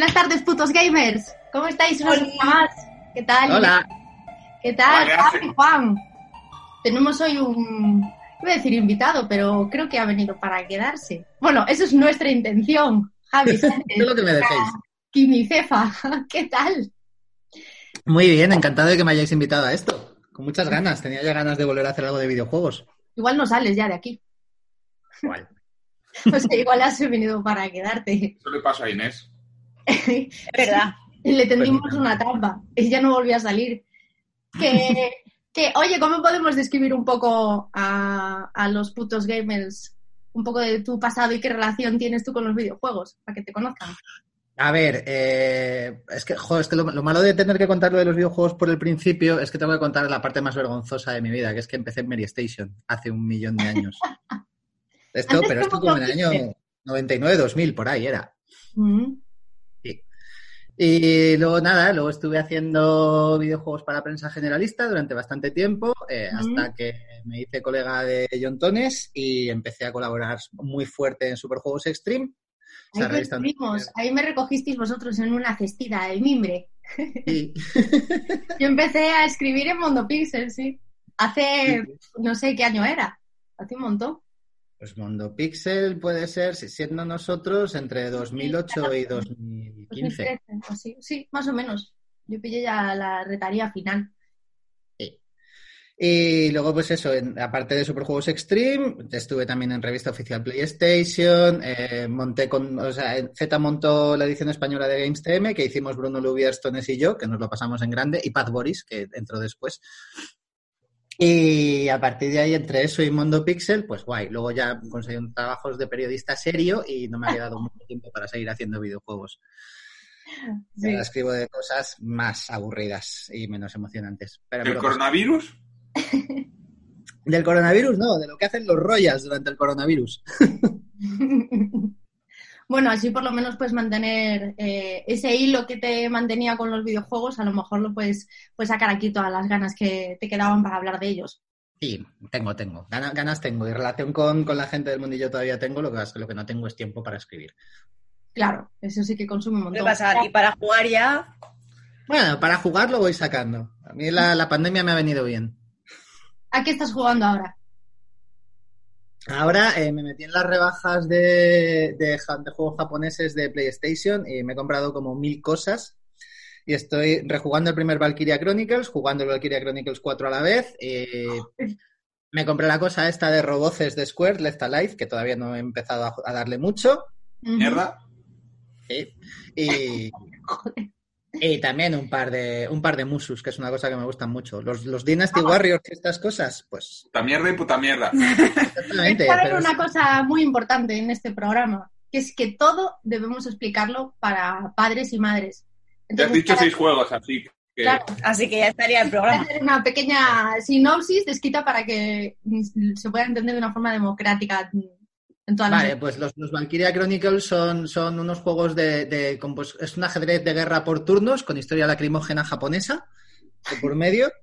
Buenas tardes, putos gamers. ¿Cómo estáis? Una más. ¿Qué tal? Hola. ¿Qué tal? Hola, ¿qué Javi, Juan. Tenemos hoy un, iba a decir invitado, pero creo que ha venido para quedarse. Bueno, eso es nuestra intención. Javi, Todo lo que me dejéis. Kimi Cefa, ¿qué tal? Muy bien, encantado de que me hayáis invitado a esto. Con muchas ganas, tenía ya ganas de volver a hacer algo de videojuegos. Igual no sales ya de aquí. Igual. O sea, igual has venido para quedarte. Eso le pasa a Inés. Es verdad. Y le tendimos Pues- una trampa. Ella no volvió a salir. Que, que, oye, ¿cómo podemos describir un poco a, a los putos gamers? Un poco de tu pasado y qué relación tienes tú con los videojuegos, para que te conozcan. A ver, eh, es que, joder, es que lo, lo malo de tener que contar lo de los videojuegos por el principio es que tengo que contar la parte más vergonzosa de mi vida, que es que empecé en Mary Station hace un millón de años. Esto, Antes, pero esto ¿cómo como en el año cogiste? 99, 2000, por ahí era. Mm. Y luego nada, luego estuve haciendo videojuegos para prensa generalista durante bastante tiempo, eh, hasta que me hice colega de John Tones y empecé a colaborar muy fuerte en Superjuegos Extreme. Ahí me recogisteis vosotros en una cestita de mimbre. Yo empecé a escribir en Mondo Pixel, sí. Hace, no sé qué año era. Hace un montón. Pues Mondo Pixel puede ser, si- siendo nosotros, entre 2008 y 2015. 2013, o así. Sí, más o menos. Yo pillé ya la retaría final. Y luego, pues eso, en- aparte de Superjuegos Extreme, estuve también en revista oficial PlayStation, eh, monté con, o sea, Z montó la edición española de Games TM, que hicimos Bruno Lubier, Stones y yo, que nos lo pasamos en grande, y Pat Boris, que entró después. Y a partir de ahí, entre eso y Mondo Pixel, pues guay. Luego ya conseguí un trabajos de periodista serio y no me ha quedado mucho tiempo para seguir haciendo videojuegos. Sí. Ahora escribo de cosas más aburridas y menos emocionantes. Pero ¿El pero- coronavirus? Del coronavirus, no, de lo que hacen los Royals durante el coronavirus. bueno, así por lo menos puedes mantener eh, ese hilo que te mantenía con los videojuegos, a lo mejor lo puedes, puedes sacar aquí todas las ganas que te quedaban para hablar de ellos. Sí, tengo, tengo. Ganas, ganas tengo. Y relación con, con la gente del mundillo todavía tengo, lo que, pasa lo que no tengo es tiempo para escribir. Claro, eso sí que consume un montón. pasar. Y para jugar ya, Bueno, para jugar lo voy sacando. A mí la, la pandemia me ha venido bien. ¿A qué estás jugando ahora? Ahora eh, me metí en las rebajas de, de, ja- de juegos japoneses de PlayStation y me he comprado como mil cosas. Y estoy rejugando el primer Valkyria Chronicles, jugando el Valkyria Chronicles 4 a la vez. y me compré la cosa esta de roboces de Square, Left Alive, que todavía no he empezado a, a darle mucho. ¿Mierda? Sí. Y, y también un par de un par de musus, que es una cosa que me gustan mucho. Los, los Dynasty Warriors y estas cosas, pues Puta mierda y puta mierda. exactamente. Pero una cosa muy importante en este programa, que es que todo debemos explicarlo para padres y madres. Te has dicho para- seis juegos, así que... Claro. así que ya estaría el Voy a programa. hacer una pequeña sinopsis descrita para que se pueda entender de una forma democrática Vale, las... pues los, los Valkyria Chronicles son, son unos juegos de, de- con, pues, es un ajedrez de guerra por turnos con historia lacrimógena japonesa por medio.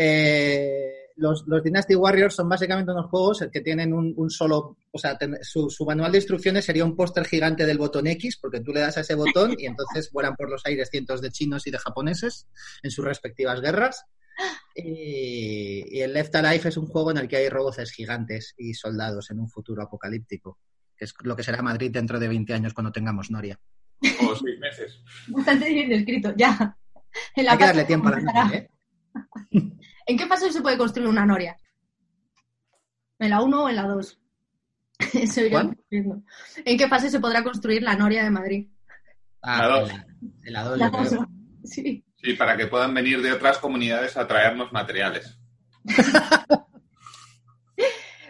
Eh, los, los Dynasty Warriors son básicamente unos juegos que tienen un, un solo, o sea, ten- su, su manual de instrucciones sería un póster gigante del botón X, porque tú le das a ese botón y entonces vuelan por los aires cientos de chinos y de japoneses en sus respectivas guerras. Y, y el Left Alive es un juego en el que hay roboces gigantes y soldados en un futuro apocalíptico, que es lo que será Madrid dentro de 20 años cuando tengamos Noria. O seis meses. Bastante bien descrito, ya. En la Hay que darle tiempo a la. Noria, ¿eh? ¿En qué fase se puede construir una noria? ¿En la 1 o en la 2? Eso descubriendo. ¿En qué fase se podrá construir la noria de Madrid? Ah, La dos. en la- en la dos, La yo creo. 2. Sí. Sí, para que puedan venir de otras comunidades a traernos materiales.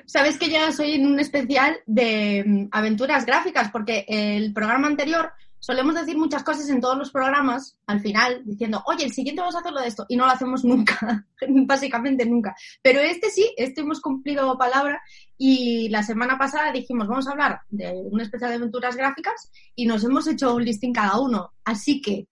Sabes que ya soy en un especial de mm, aventuras gráficas, porque el programa anterior solemos decir muchas cosas en todos los programas, al final, diciendo, oye, el siguiente vamos a hacerlo de esto, y no lo hacemos nunca, básicamente nunca. Pero este sí, este hemos cumplido palabra, y la semana pasada dijimos, vamos a hablar de un especial de aventuras gráficas, y nos hemos hecho un listing cada uno. Así que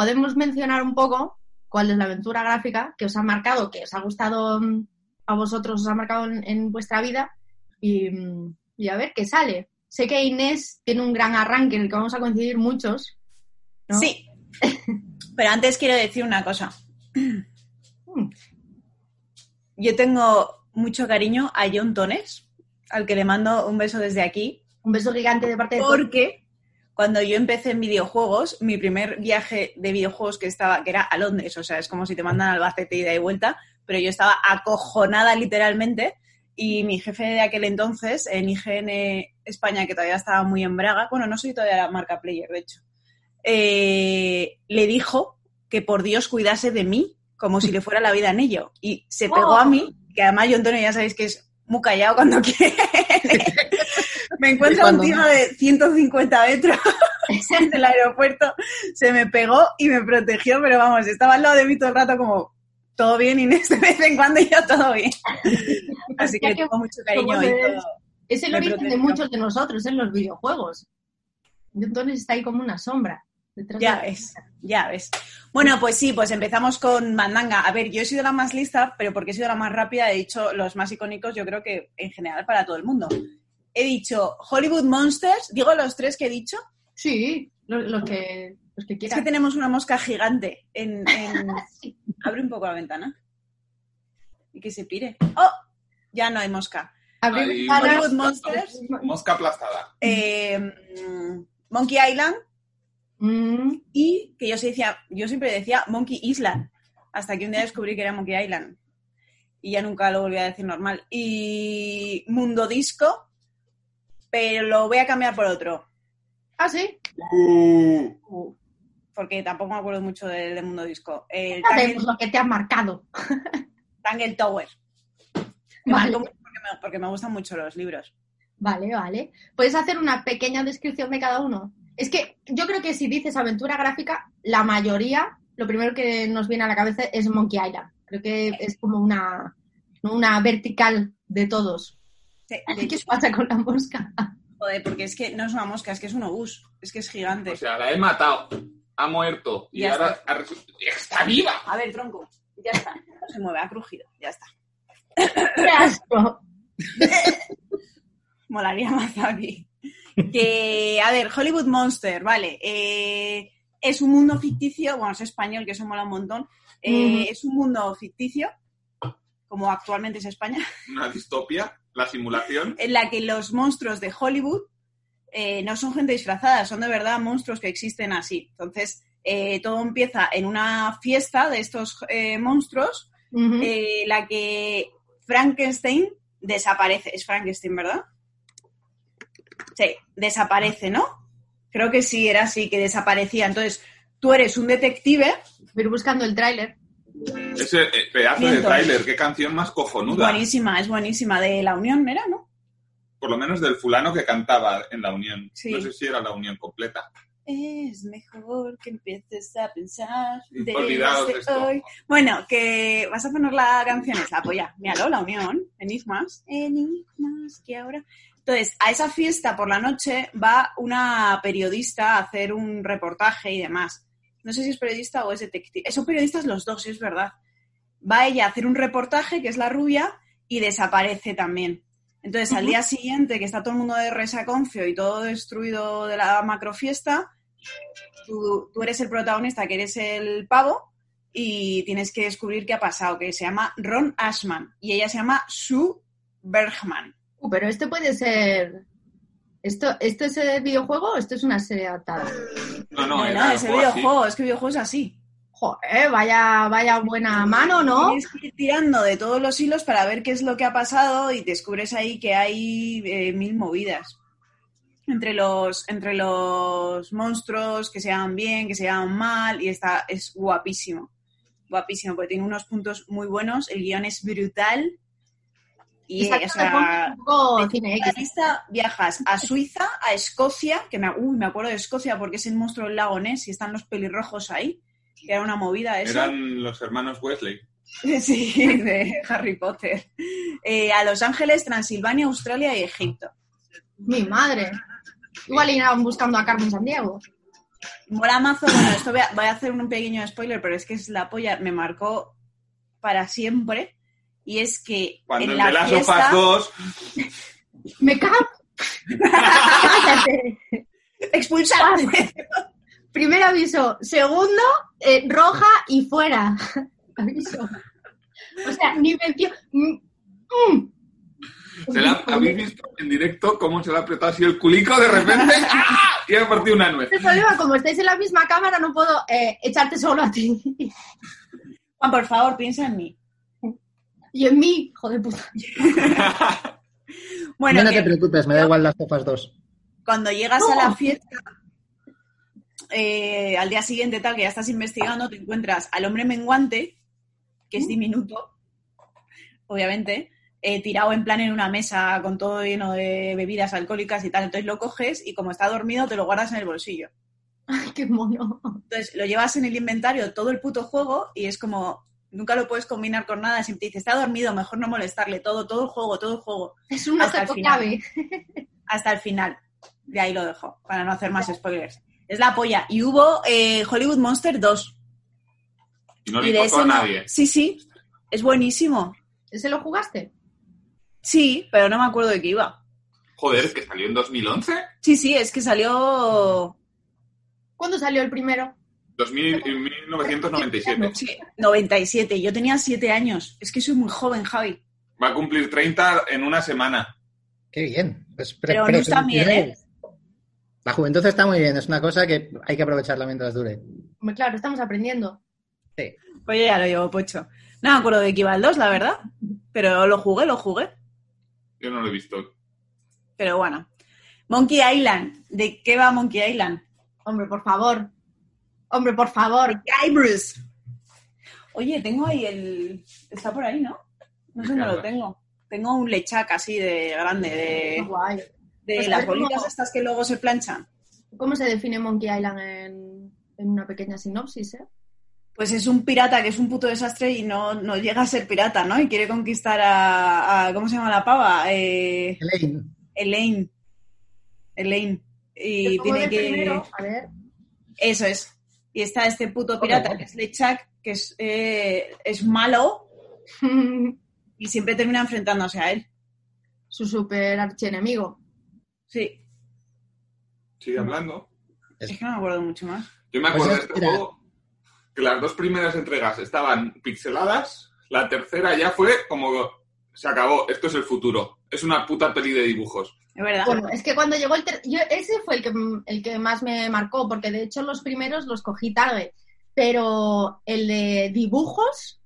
podemos mencionar un poco cuál es la aventura gráfica que os ha marcado, que os ha gustado mm, a vosotros, os ha marcado en, en vuestra vida y, mm, y a ver qué sale. Sé que Inés tiene un gran arranque en el que vamos a coincidir muchos, ¿no? Sí. Pero antes quiero decir una cosa. Mm. Yo tengo mucho cariño a John Tones, al que le mando un beso desde aquí, Un beso gigante de parte de porque cuando yo empecé en videojuegos, mi primer viaje de videojuegos que estaba, que era a Londres, o sea, es como si te mandan al Albacete ida y vuelta, pero yo estaba acojonada literalmente y mi jefe de aquel entonces, en IGN España, que todavía estaba muy en braga, bueno, no soy todavía la marca player, de hecho, eh, le dijo que por Dios cuidase de mí como si le fuera la vida en ello. Y se pegó Oh. a mí, que además yo, Antonio, ya sabéis que es muy callado cuando quiere. Me encuentro un tío de 150 metros en el aeropuerto, se me pegó y me protegió, pero vamos, estaba al lado de mí todo el rato como, todo bien, Inés, de vez en cuando y yo todo bien. Así que tengo mucho cariño y todo. Es el Me origen de muchos de nosotros en los videojuegos. Entonces está ahí como una sombra. detrás Ya de- ves, ya ves. Bueno, pues sí, pues empezamos con Mandanga. A ver, yo he sido la más lista, pero porque he sido la más rápida, he dicho los más icónicos, yo creo que en general para todo el mundo. He dicho Hollywood Monsters, digo los tres que he dicho. Sí, lo, lo que, los que Es quieran. que tenemos una mosca gigante en... en- Abre un poco la ventana. Y que se pire. ¡Oh! Ya no hay mosca. Hollywood Monsters, Mosca aplastada. eh, Monkey Island Mm, y que yo, se decía, yo siempre decía Monkey Island, hasta que un día descubrí que era Monkey Island. Y ya nunca lo volví a decir normal. Y Mundo Disco, pero lo voy a cambiar por otro, Ah, sí. Uh, Uh, porque tampoco me acuerdo mucho del de Mundo Disco. El sabemos Tangle, lo que te ha marcado. Tangle Tower. Me Vale. porque, me, porque me gustan mucho los libros. Vale, vale. ¿Puedes hacer una pequeña descripción de cada uno? Es que yo creo que si dices aventura gráfica, la mayoría, lo primero que nos viene a la cabeza es Monkey Island. Creo que es como una, una vertical de todos. De ¿Qué pasa con la mosca? joder, porque es que no es una mosca, es que es un obús. Es que es gigante. o sea, la he matado. Ha muerto. Y Ya ahora ha resu- ¡Está viva! A ver, tronco, ya está. Se mueve, ha crujido, ya está. ¡Qué asco! Molaría más aquí. Que, a ver, Hollywood Monster, vale. eh, es un mundo ficticio, bueno, es español, que eso mola un montón. eh. Es un mundo ficticio, como actualmente es España, Una distopia. La simulación. en la que los monstruos de Hollywood eh, no son gente disfrazada, son de verdad monstruos que existen así. Entonces, eh, todo empieza en una fiesta de estos eh, monstruos, eh, la que Frankenstein desaparece. Es Frankenstein, ¿verdad? Sí, desaparece, ¿no? Creo que sí, era así, que desaparecía. Entonces, tú eres un detective, Voy buscando el tráiler. Ese eh, pedazo de tráiler. Qué canción más cojonuda. buenísima, es buenísima, de La Unión, ¿era, no? Por lo menos del fulano que cantaba en la unión. Sí. No sé si era la unión completa. Es mejor que empieces a pensar de esto. hoy. Bueno, que vas a poner la canción esa, pues ya, míralo, La Unión, Enigmas. Enigmas, que ahora... Entonces, a esa fiesta por la noche va una periodista a hacer un reportaje y demás. No sé si es periodista o es detective. Son periodistas los dos, es verdad. Va ella a hacer un reportaje, que es la rubia, y desaparece también. Entonces, al día siguiente, que está todo el mundo de resaconcio y todo destruido de la macrofiesta, tú, tú eres el protagonista, que eres el pavo, y tienes que descubrir qué ha pasado, que se llama Ron Ashman, y ella se llama Sue Bergman. Uh, pero este puede ser. ¿Esto, ¿Esto es el videojuego o esto es una serie adaptada? No, no, No, era no, el así. videojuego, es que el videojuego es así. Joder, vaya, vaya buena mano, ¿no? Tienes que ir tirando de todos los hilos para ver qué es lo que ha pasado y descubres ahí que hay eh, mil movidas. Entre los, entre los monstruos que se llaman bien, que se llaman mal, y está, es guapísimo. Guapísimo, porque tiene unos puntos muy buenos, el guion es brutal. Y, Exacto, o sea, un poco de cine esta X. lista viajas a Suiza, a Escocia, que me, uy, me acuerdo de Escocia porque es el monstruo del lago Ness y están los pelirrojos ahí, que era una movida eso. Eran los hermanos Wesley. Sí, de Harry Potter. Eh, a Los Ángeles, Transilvania, Australia y Egipto. Mi madre. Igual irán buscando a Carmen Sandiego. Mola mazo, bueno, esto voy a, voy a hacer un pequeño spoiler, pero es que es la polla, me marcó para siempre. Y es que Cuando en la of fiesta... Us 2 Me cago. Cállate. ¡Expulsado! Primer aviso. Segundo, eh, roja y fuera. aviso. O sea, ni mención. Mm, mm. Se la- ¿Habéis visto en directo cómo se le ha apretado así el culico de repente? ¡Ah! Y ha partido una nuez. El problema, como estáis en la misma cámara, no puedo eh, echarte solo a ti. Juan, por favor, piensa en mí. Y en mí, joder puta. Bueno, no te preocupes, me da igual las tofas dos. cuando llegas a la fiesta, eh, al día siguiente, tal, que ya estás investigando, te encuentras al hombre menguante, que es diminuto, obviamente, eh, tirado en plan en una mesa con todo lleno de bebidas alcohólicas y tal. Entonces lo coges y como está dormido, te lo guardas en el bolsillo. Ay, qué mono. Entonces lo llevas en el inventario todo el puto juego y es como, nunca lo puedes combinar con nada. Siempre te dice, está dormido, mejor no molestarle. Todo, todo el juego, todo el juego. Es un Hasta el final. clave. hasta el final. De ahí lo dejo, para no hacer más spoilers. Es la polla. Y hubo eh, Hollywood Monster 2. Y no le de importó a no- nadie. Sí, sí. Es buenísimo. ¿Ese lo jugaste? Sí, pero no me acuerdo de qué iba. Joder, es que salió en 2011. Sí, sí, es que salió. ¿Cuándo salió el primero? 2000, en 1997. Sí, 97. Yo tenía 7 años. Es que soy muy joven, Javi. Va a cumplir 30 en una semana. Qué bien. Pues, Pero no está bien, ¿eh? La juventud está muy bien, es una cosa que hay que aprovecharla mientras dure. Claro, estamos aprendiendo. Sí. Pues yo ya lo llevo pocho. No me acuerdo de qué iba el 2, la verdad. Pero lo jugué, lo jugué. Yo no lo he visto. Pero bueno. Monkey Island. ¿De qué va Monkey Island? Hombre, por favor. Hombre, por favor. Guybrush. Oye, tengo ahí el. Está por ahí, ¿no? No sé ¿De qué dónde lo tengo. Tengo un lechac así de grande, Qué de, guay. de Pues las cómo- bolitas estas que luego se planchan. ¿Cómo se define Monkey Island en, en una pequeña sinopsis, eh? Pues es un pirata que es un puto desastre y no, no llega a ser pirata, ¿no? Y quiere conquistar a. a- ¿Cómo se llama la pava? Eh, Elaine, Elaine. Elaine. Y tiene que. primero, a ver. Eso es. Y está este puto pirata que es Lechak, que es, eh, es malo y siempre termina enfrentándose a él. Su super archienemigo. Sí, Sigue hablando. es que no me acuerdo mucho más. Yo me Pues acuerdo es- de este juego que las dos primeras entregas estaban pixeladas. La tercera ya fue como se acabó. Esto es el futuro. Es una puta peli de dibujos. Es verdad. Bueno, es que cuando llegó el ter- yo ese fue el que el que más me marcó, porque de hecho los primeros los cogí tarde. Pero el de dibujos,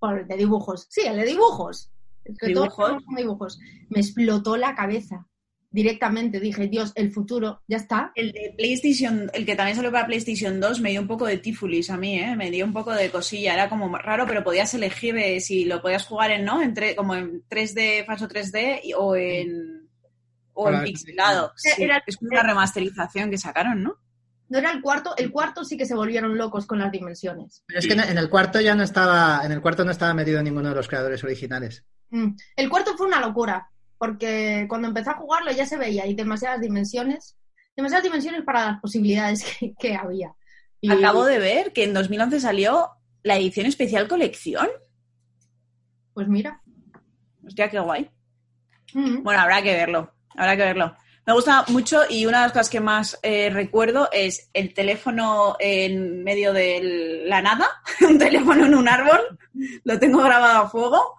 o el de dibujos, sí, el de dibujos, el que todos ¿Dibujos? dibujos, me explotó la cabeza directamente. Dije, Dios, el futuro, ya está. El de PlayStation, el que también salió para PlayStation 2, me dio un poco de tifulis a mí, ¿eh? Me dio un poco de cosilla. Era como raro, pero podías elegir eh, si lo podías jugar en, ¿no? En como en 3D, falso 3D y- o en, o en Hola, pixelado. sí. Sí, Era- es una remasterización que sacaron, ¿no? No era el cuarto, el cuarto sí que se volvieron locos con las dimensiones. Pero es que en en el cuarto ya no estaba, en el cuarto no estaba metido ninguno de los creadores originales. Mm. El cuarto fue una locura, porque cuando empecé a jugarlo ya se veía, hay demasiadas dimensiones, demasiadas dimensiones para las posibilidades que, que había. Y- Acabo de ver que en 2011 salió la edición especial colección. Pues mira. Hostia, qué guay. Mm. Bueno, habrá que verlo, habrá que verlo. Me gusta mucho y una de las cosas que más eh, recuerdo es el teléfono en medio de la nada, un teléfono en un árbol, lo tengo grabado a fuego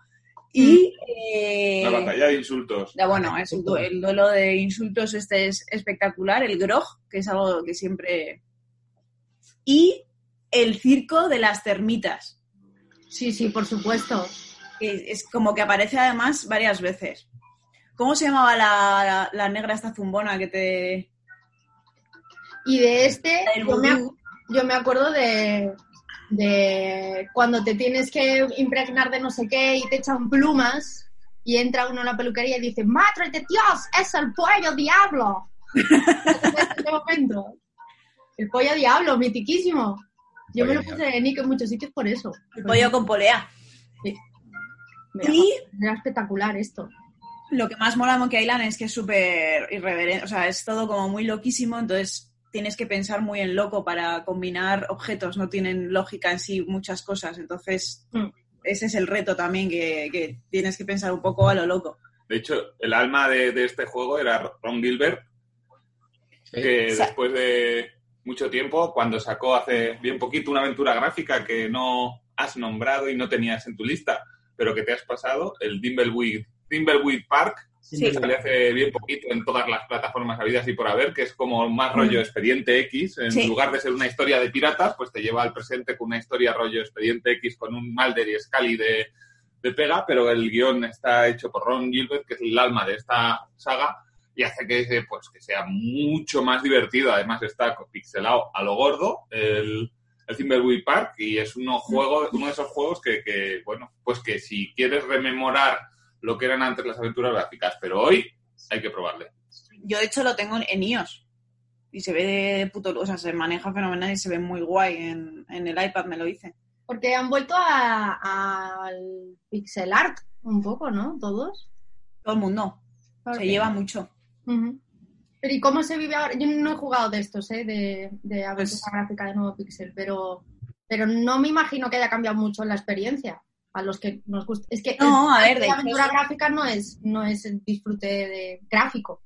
y... eh, La batalla de insultos. ya, bueno, es un el duelo de insultos este es espectacular, el grog, que es algo que siempre... Y el circo de las termitas, Sí, sí, por supuesto. es como que aparece además varias veces. ¿Cómo se llamaba la, la- la negra esta zumbona que te... Y de este, yo me, yo me acuerdo de, de cuando te tienes que impregnar de no sé qué y te echan plumas y entra uno en la peluquería y dice, ¡Madre de Dios! ¡Es el pollo diablo! en este momento. El pollo diablo, mitiquísimo. Yo me lo puse de nick en muchos sitios por eso. El pollo con polea. Mira, Y Era espectacular esto. Lo que más mola Monkey Island es que es súper irreverente, o sea, es todo como muy loquísimo, entonces tienes que pensar muy en loco para combinar objetos, no tienen lógica en sí muchas cosas, entonces Mm. ese es el reto también, que, que tienes que pensar un poco a lo loco. De hecho, el alma de, de este juego era Ron Gilbert, Sí. que O sea- después de, mucho tiempo cuando sacó hace bien poquito una aventura gráfica que no has nombrado y no tenías en tu lista, pero que te has pasado, el Dimbleweed, Dimbleweed Park, Sí. que salió hace bien poquito en todas las plataformas habidas y por haber, que es como más rollo expediente X. En Sí. lugar de ser una historia de piratas, pues te lleva al presente con una historia rollo expediente X con un Mulder y Scully de, de pega, pero el guion está hecho por Ron Gilbert, que es el alma de esta saga, y hace que, pues, que sea mucho más divertido. Además está pixelado a lo gordo, el, el Thimbleweed Park, y es uno, juego, uno de esos juegos que, que, bueno, pues que si quieres rememorar lo que eran antes las aventuras gráficas, pero hoy hay que probarle. Yo, de hecho, lo tengo en iOS. Y se ve de puto... O sea, se maneja fenomenal y se ve muy guay. En, en el iPad me lo hice. Porque han vuelto a- al pixel art un poco, ¿no? Todos. Todo el mundo. Se lleva mucho. Pero ¿y cómo se vive ahora? Yo no he jugado de estos, ¿eh? De, de aventura Pues- gráfica de nuevo pixel, pero, pero no me imagino que haya cambiado mucho la experiencia. A los que nos gusta. Es que No, el- a ver, de la aventura eso- gráfica no es, no es el disfrute de gráfico.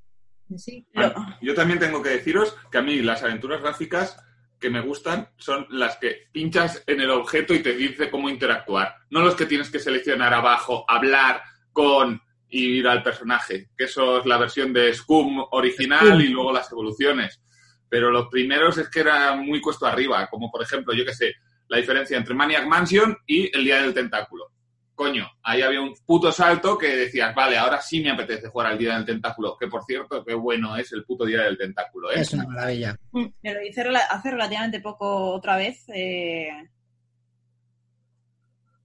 Sí. Lo- Yo también tengo que deciros que a mí las aventuras gráficas que me gustan son las que pinchas en el objeto y te dice cómo interactuar. No los que tienes que seleccionar abajo, hablar con y ir al personaje, que eso es la versión de Scum original Scum. y luego las evoluciones. Pero los primeros es que eran muy cuesto arriba, como por ejemplo, yo que sé, la diferencia entre Maniac Mansion y El Día del Tentáculo. Coño, ahí había un puto salto que decías, vale, ahora sí me apetece jugar al Día del Tentáculo, que por cierto, qué bueno es el puto Día del Tentáculo, ¿eh? Es una maravilla. Me lo hice hace relativamente poco otra vez. eh,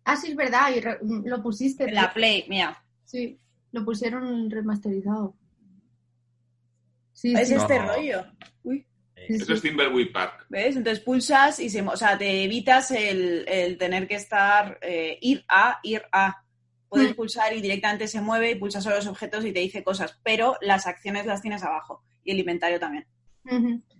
Ah, sí, es verdad, y re- lo pusiste. en la Play, mira. Sí, lo pusieron remasterizado. Sí, Es sí. este No. rollo. Uy. Sí, Eso es Timberwolf Park. ¿Ves? Entonces pulsas y se, o sea, te evitas el, el tener que estar, eh, ir a, ir a. Puedes Mm. pulsar y directamente se mueve y pulsas solo los objetos y te dice cosas, pero las acciones las tienes abajo y el inventario también.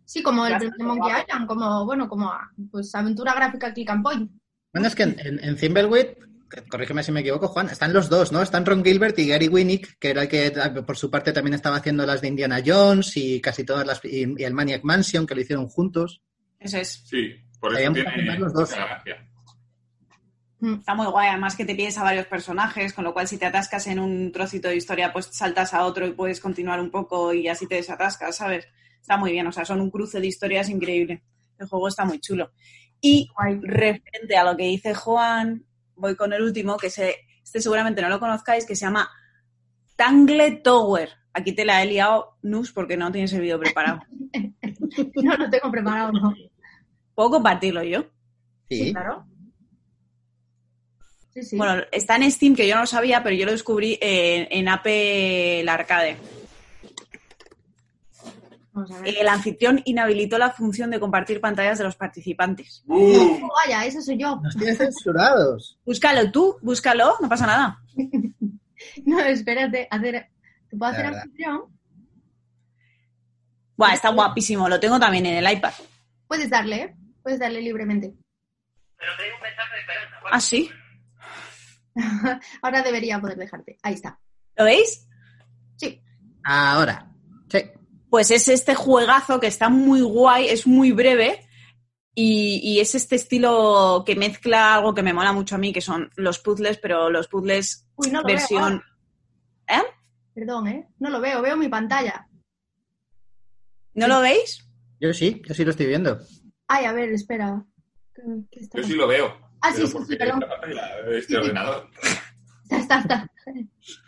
Sí, como el primer Monkey. Island, como, bueno, como pues aventura gráfica click and point. Bueno, es que en, en, en Thimbleweed, que- corrígeme si me equivoco, Juan, están los dos, ¿no? Están Ron Gilbert y Gary Winnick, que era el que eh, por su parte también estaba haciendo las de Indiana Jones y casi todas las. y, y el Maniac Mansion, que lo hicieron juntos. Eso es. Sí, por eso tiene los dos. gracia. Está muy guay, además que te pides a varios personajes, con lo cual si te atascas en un trocito de historia, pues saltas a otro y puedes continuar un poco y así te desatascas, ¿sabes? Está muy bien, o sea, son un cruce de historias increíble. El juego está muy chulo. Y referente a lo que dice Juan, voy con el último, que se, este seguramente no lo conozcáis, que se llama Tangle Tower. Aquí te la he liado, Nus, porque no tienes el vídeo preparado. No lo tengo preparado, ¿no? ¿Puedo compartirlo yo? Sí, Sí. claro. Sí, sí. Bueno, está en Steam, que yo no lo sabía, pero yo lo descubrí en, en Apple Arcade. El anfitrión inhabilitó la función de compartir pantallas de los participantes. ¡Bum! Vaya, ese soy yo. Nos tienes censurados. Búscalo tú, búscalo, no pasa nada. No, espérate, hacer. ¿Te puedo hacer verdad. anfitrión? Buah, está guapísimo, lo tengo también en el iPad. Puedes darle, ¿eh? Puedes darle libremente. ¿Ah, sí? Ahora debería poder dejarte. Ahí está. ¿Lo veis? Sí. Ahora. Sí. Pues es este juegazo que está muy guay, es muy breve y, y es este estilo que mezcla algo que me mola mucho a mí, que son los puzzles, pero los puzzles Uy, no lo versión... veo. ¿Eh? Perdón, ¿eh? No lo veo, veo mi pantalla. ¿No lo veis? Yo sí, yo sí lo estoy viendo. Ay, a ver, espera. ¿Qué- qué está Yo sí lo veo. Ah, sí, perdón. este Sí. ordenador. Está, está, está.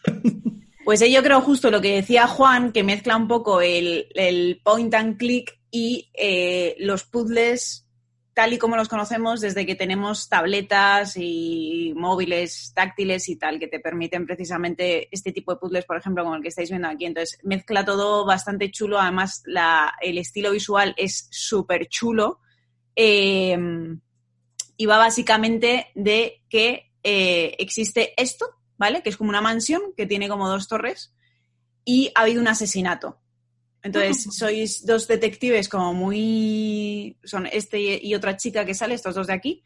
Pues yo creo justo lo que decía Juan, que mezcla un poco el, el point and click y eh, los puzzles tal y como los conocemos desde que tenemos tabletas y móviles táctiles y tal, que te permiten precisamente este tipo de puzzles, por ejemplo, como el que estáis viendo aquí. Entonces, mezcla todo bastante chulo. Además, la- el estilo visual es súper chulo. Eh, y va básicamente de que eh, existe esto, ¿vale? Que es como una mansión que tiene como dos torres y ha habido un asesinato. Entonces, sois dos detectives como muy... Son este y otra chica que sale, estos dos de aquí.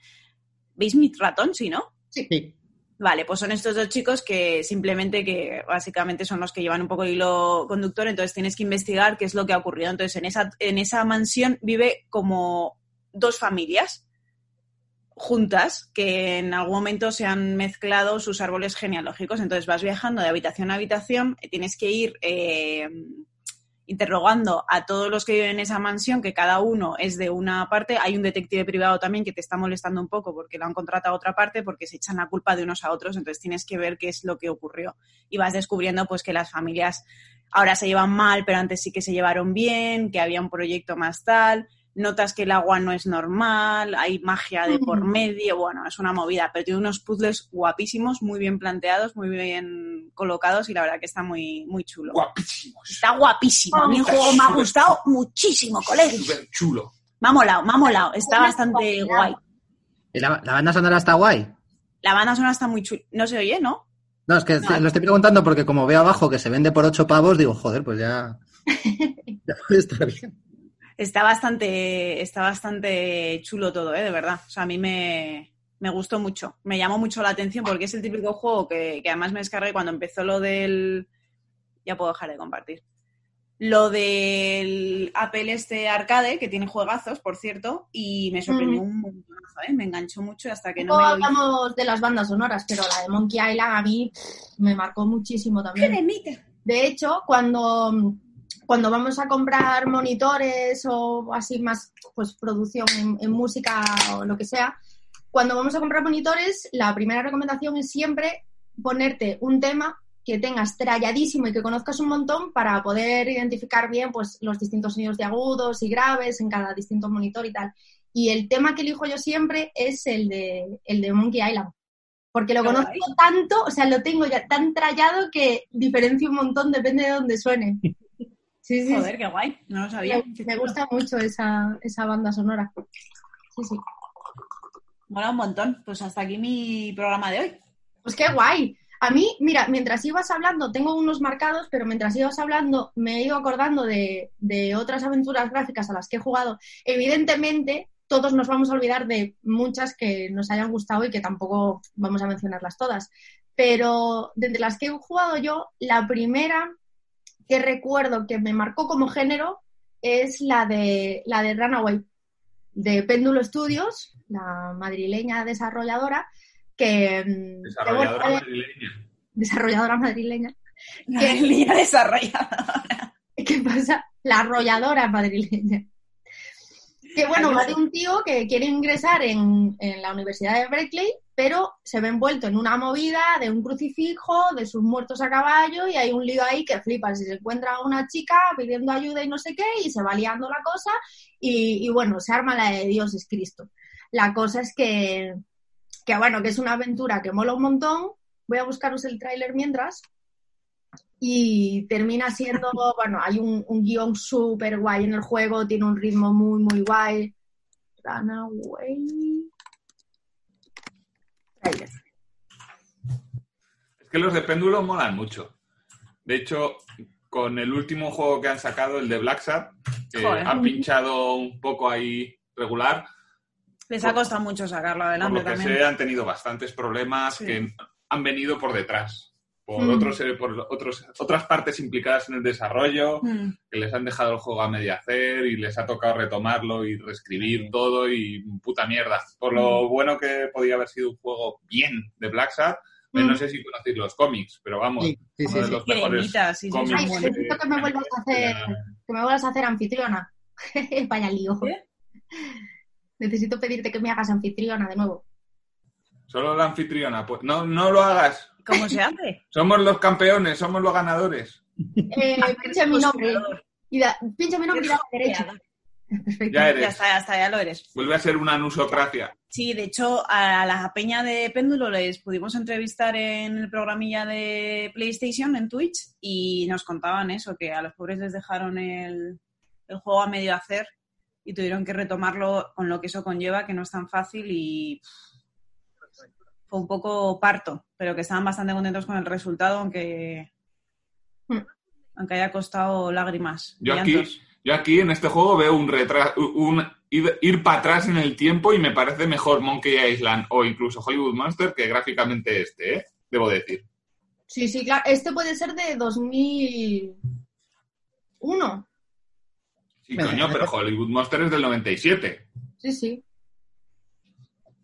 ¿Veis mi ratón? Sí, ¿no? Sí. Vale, pues son estos dos chicos que simplemente que básicamente son los que llevan un poco el hilo conductor, entonces tienes que investigar qué es lo que ha ocurrido. Entonces, en esa, en esa mansión vive como dos familias juntas que en algún momento se han mezclado sus árboles genealógicos. Entonces vas viajando de habitación a habitación, tienes que ir eh, interrogando a todos los que viven en esa mansión, que cada uno es de una parte. Hay un detective privado también que te está molestando un poco porque lo han contratado a otra parte, porque se echan la culpa de unos a otros, entonces tienes que ver qué es lo que ocurrió. Y vas descubriendo pues que las familias ahora se llevan mal, pero antes sí que se llevaron bien, que había un proyecto más tal notas que el agua no es normal, hay magia de por medio, bueno, es una movida, pero tiene unos puzzles guapísimos, muy bien planteados, muy bien colocados y la verdad que está muy, muy chulo. Guapísimos. Está guapísimo, a mí el juego me ha gustado muchísimo, colega. Súper chulo. Me ha molado, me ha molado, está bastante guay. ¿Y la, la banda sonora está guay? La banda sonora está muy chula, no se oye, ¿no? No, es que lo estoy preguntando porque como veo abajo que se vende por ocho pavos, digo, joder, pues ya, ya puede estar bien. Está bastante, está bastante chulo todo, ¿eh? de verdad. O sea, a mí me, me gustó mucho. Me llamó mucho la atención porque es el típico juego que, que además me descargué cuando empezó lo del... Ya puedo dejar de compartir. Lo del Apple este arcade, que tiene juegazos, por cierto, y me sorprendió un montón, ¿eh? Me enganchó mucho hasta que no me lo hablamos de las bandas sonoras, pero la de Monkey Island a mí pff, me marcó muchísimo también. De hecho, cuando, cuando vamos a comprar monitores o así más pues producción en, en música o lo que sea, cuando vamos a comprar monitores, la primera recomendación es siempre ponerte un tema que tengas tralladísimo y que conozcas un montón para poder identificar bien pues los distintos sonidos de agudos y graves en cada distinto monitor y tal. Y el tema que elijo yo siempre es el de, el de Monkey Island. Porque lo conozco tanto, o sea, lo tengo ya tan trallado que diferencio un montón, depende de dónde suene. Sí, sí, Joder, qué guay, no lo sabía. me, me gusta mucho esa, esa banda sonora. Sí, sí. Mola un montón. Pues hasta aquí mi programa de hoy. Pues qué guay. A mí, mira, mientras ibas hablando, tengo unos marcados, pero mientras ibas hablando me he ido acordando de, de otras aventuras gráficas a las que he jugado. Evidentemente, todos nos vamos a olvidar de muchas que nos hayan gustado y que tampoco vamos a mencionarlas todas. Pero de entre las que he jugado yo, la primera que recuerdo que me marcó como género es la de, la de Runaway, de Péndulo Studios, la madrileña desarrolladora, que... mm, que, Desarrolladora bueno, madrileña. desarrolladora madrileña. La línea desarrollada. ¿Qué pasa? La arrolladora madrileña. Que bueno, va de un tío que quiere ingresar en, en la Universidad de Berkeley, pero se ve envuelto en una movida de un crucifijo, de sus muertos a caballo, y hay un lío ahí que flipa. Si se encuentra una chica pidiendo ayuda y no sé qué, y se va liando la cosa, y, y bueno, se arma la de Dios es Cristo. La cosa es que, que bueno, que es una aventura que mola un montón. Voy a buscaros el tráiler mientras. Y termina siendo, bueno, hay un, un guion súper guay en el juego, tiene un ritmo muy, muy guay. Runaway. Es que los de péndulo molan mucho. De hecho, con el último juego que han sacado, el de Black Sat, que Joder. ha pinchado un poco ahí regular, Les ha costado mucho sacarlo por adelante lo que también. sé, han tenido bastantes problemas Sí. que han venido por detrás. Por, Mm. otros, eh, por otros, otras partes implicadas en el desarrollo, Mm. que les han dejado el juego a media hacer y les ha tocado retomarlo y reescribir todo y puta mierda. Por lo bueno que podía haber sido un juego bien de Black Sat, eh, no Mm. sé si conocéis los cómics, pero vamos, Sí, sí, uno sí, de sí. los mejores Cremita, sí, sí, cómics Ay, que me vuelvas a hacer, que me vuelvas a hacer anfitriona. Vaya lío. ¿Qué? Necesito pedirte que me hagas anfitriona de nuevo. Solo la anfitriona, pues no, no lo hagas. ¿Cómo se hace? Somos los campeones, somos los ganadores. Eh, pinche mi nombre. Y da, pinche mi nombre y derecho. Perfecto. Ya Ya eres. está, ya está, ya lo eres. Vuelve a ser una anusocracia. Sí, de hecho, a la peña de Péndulo les pudimos entrevistar en el programilla de PlayStation en Twitch y nos contaban eso, que a los pobres les dejaron el, el juego a medio hacer y tuvieron que retomarlo con lo que eso conlleva, que no es tan fácil y pff, fue un poco parto, pero que estaban bastante contentos con el resultado, aunque, Hmm. aunque haya costado lágrimas. Yo aquí. Yo aquí en este juego veo un retra un ir, ir para atrás en el tiempo y me parece mejor Monkey Island o incluso Hollywood Monster que gráficamente este, ¿eh? Debo decir. Sí, sí, claro. Este puede ser de 2001. Sí, coño, pero Hollywood Monster es del 97. Sí, sí.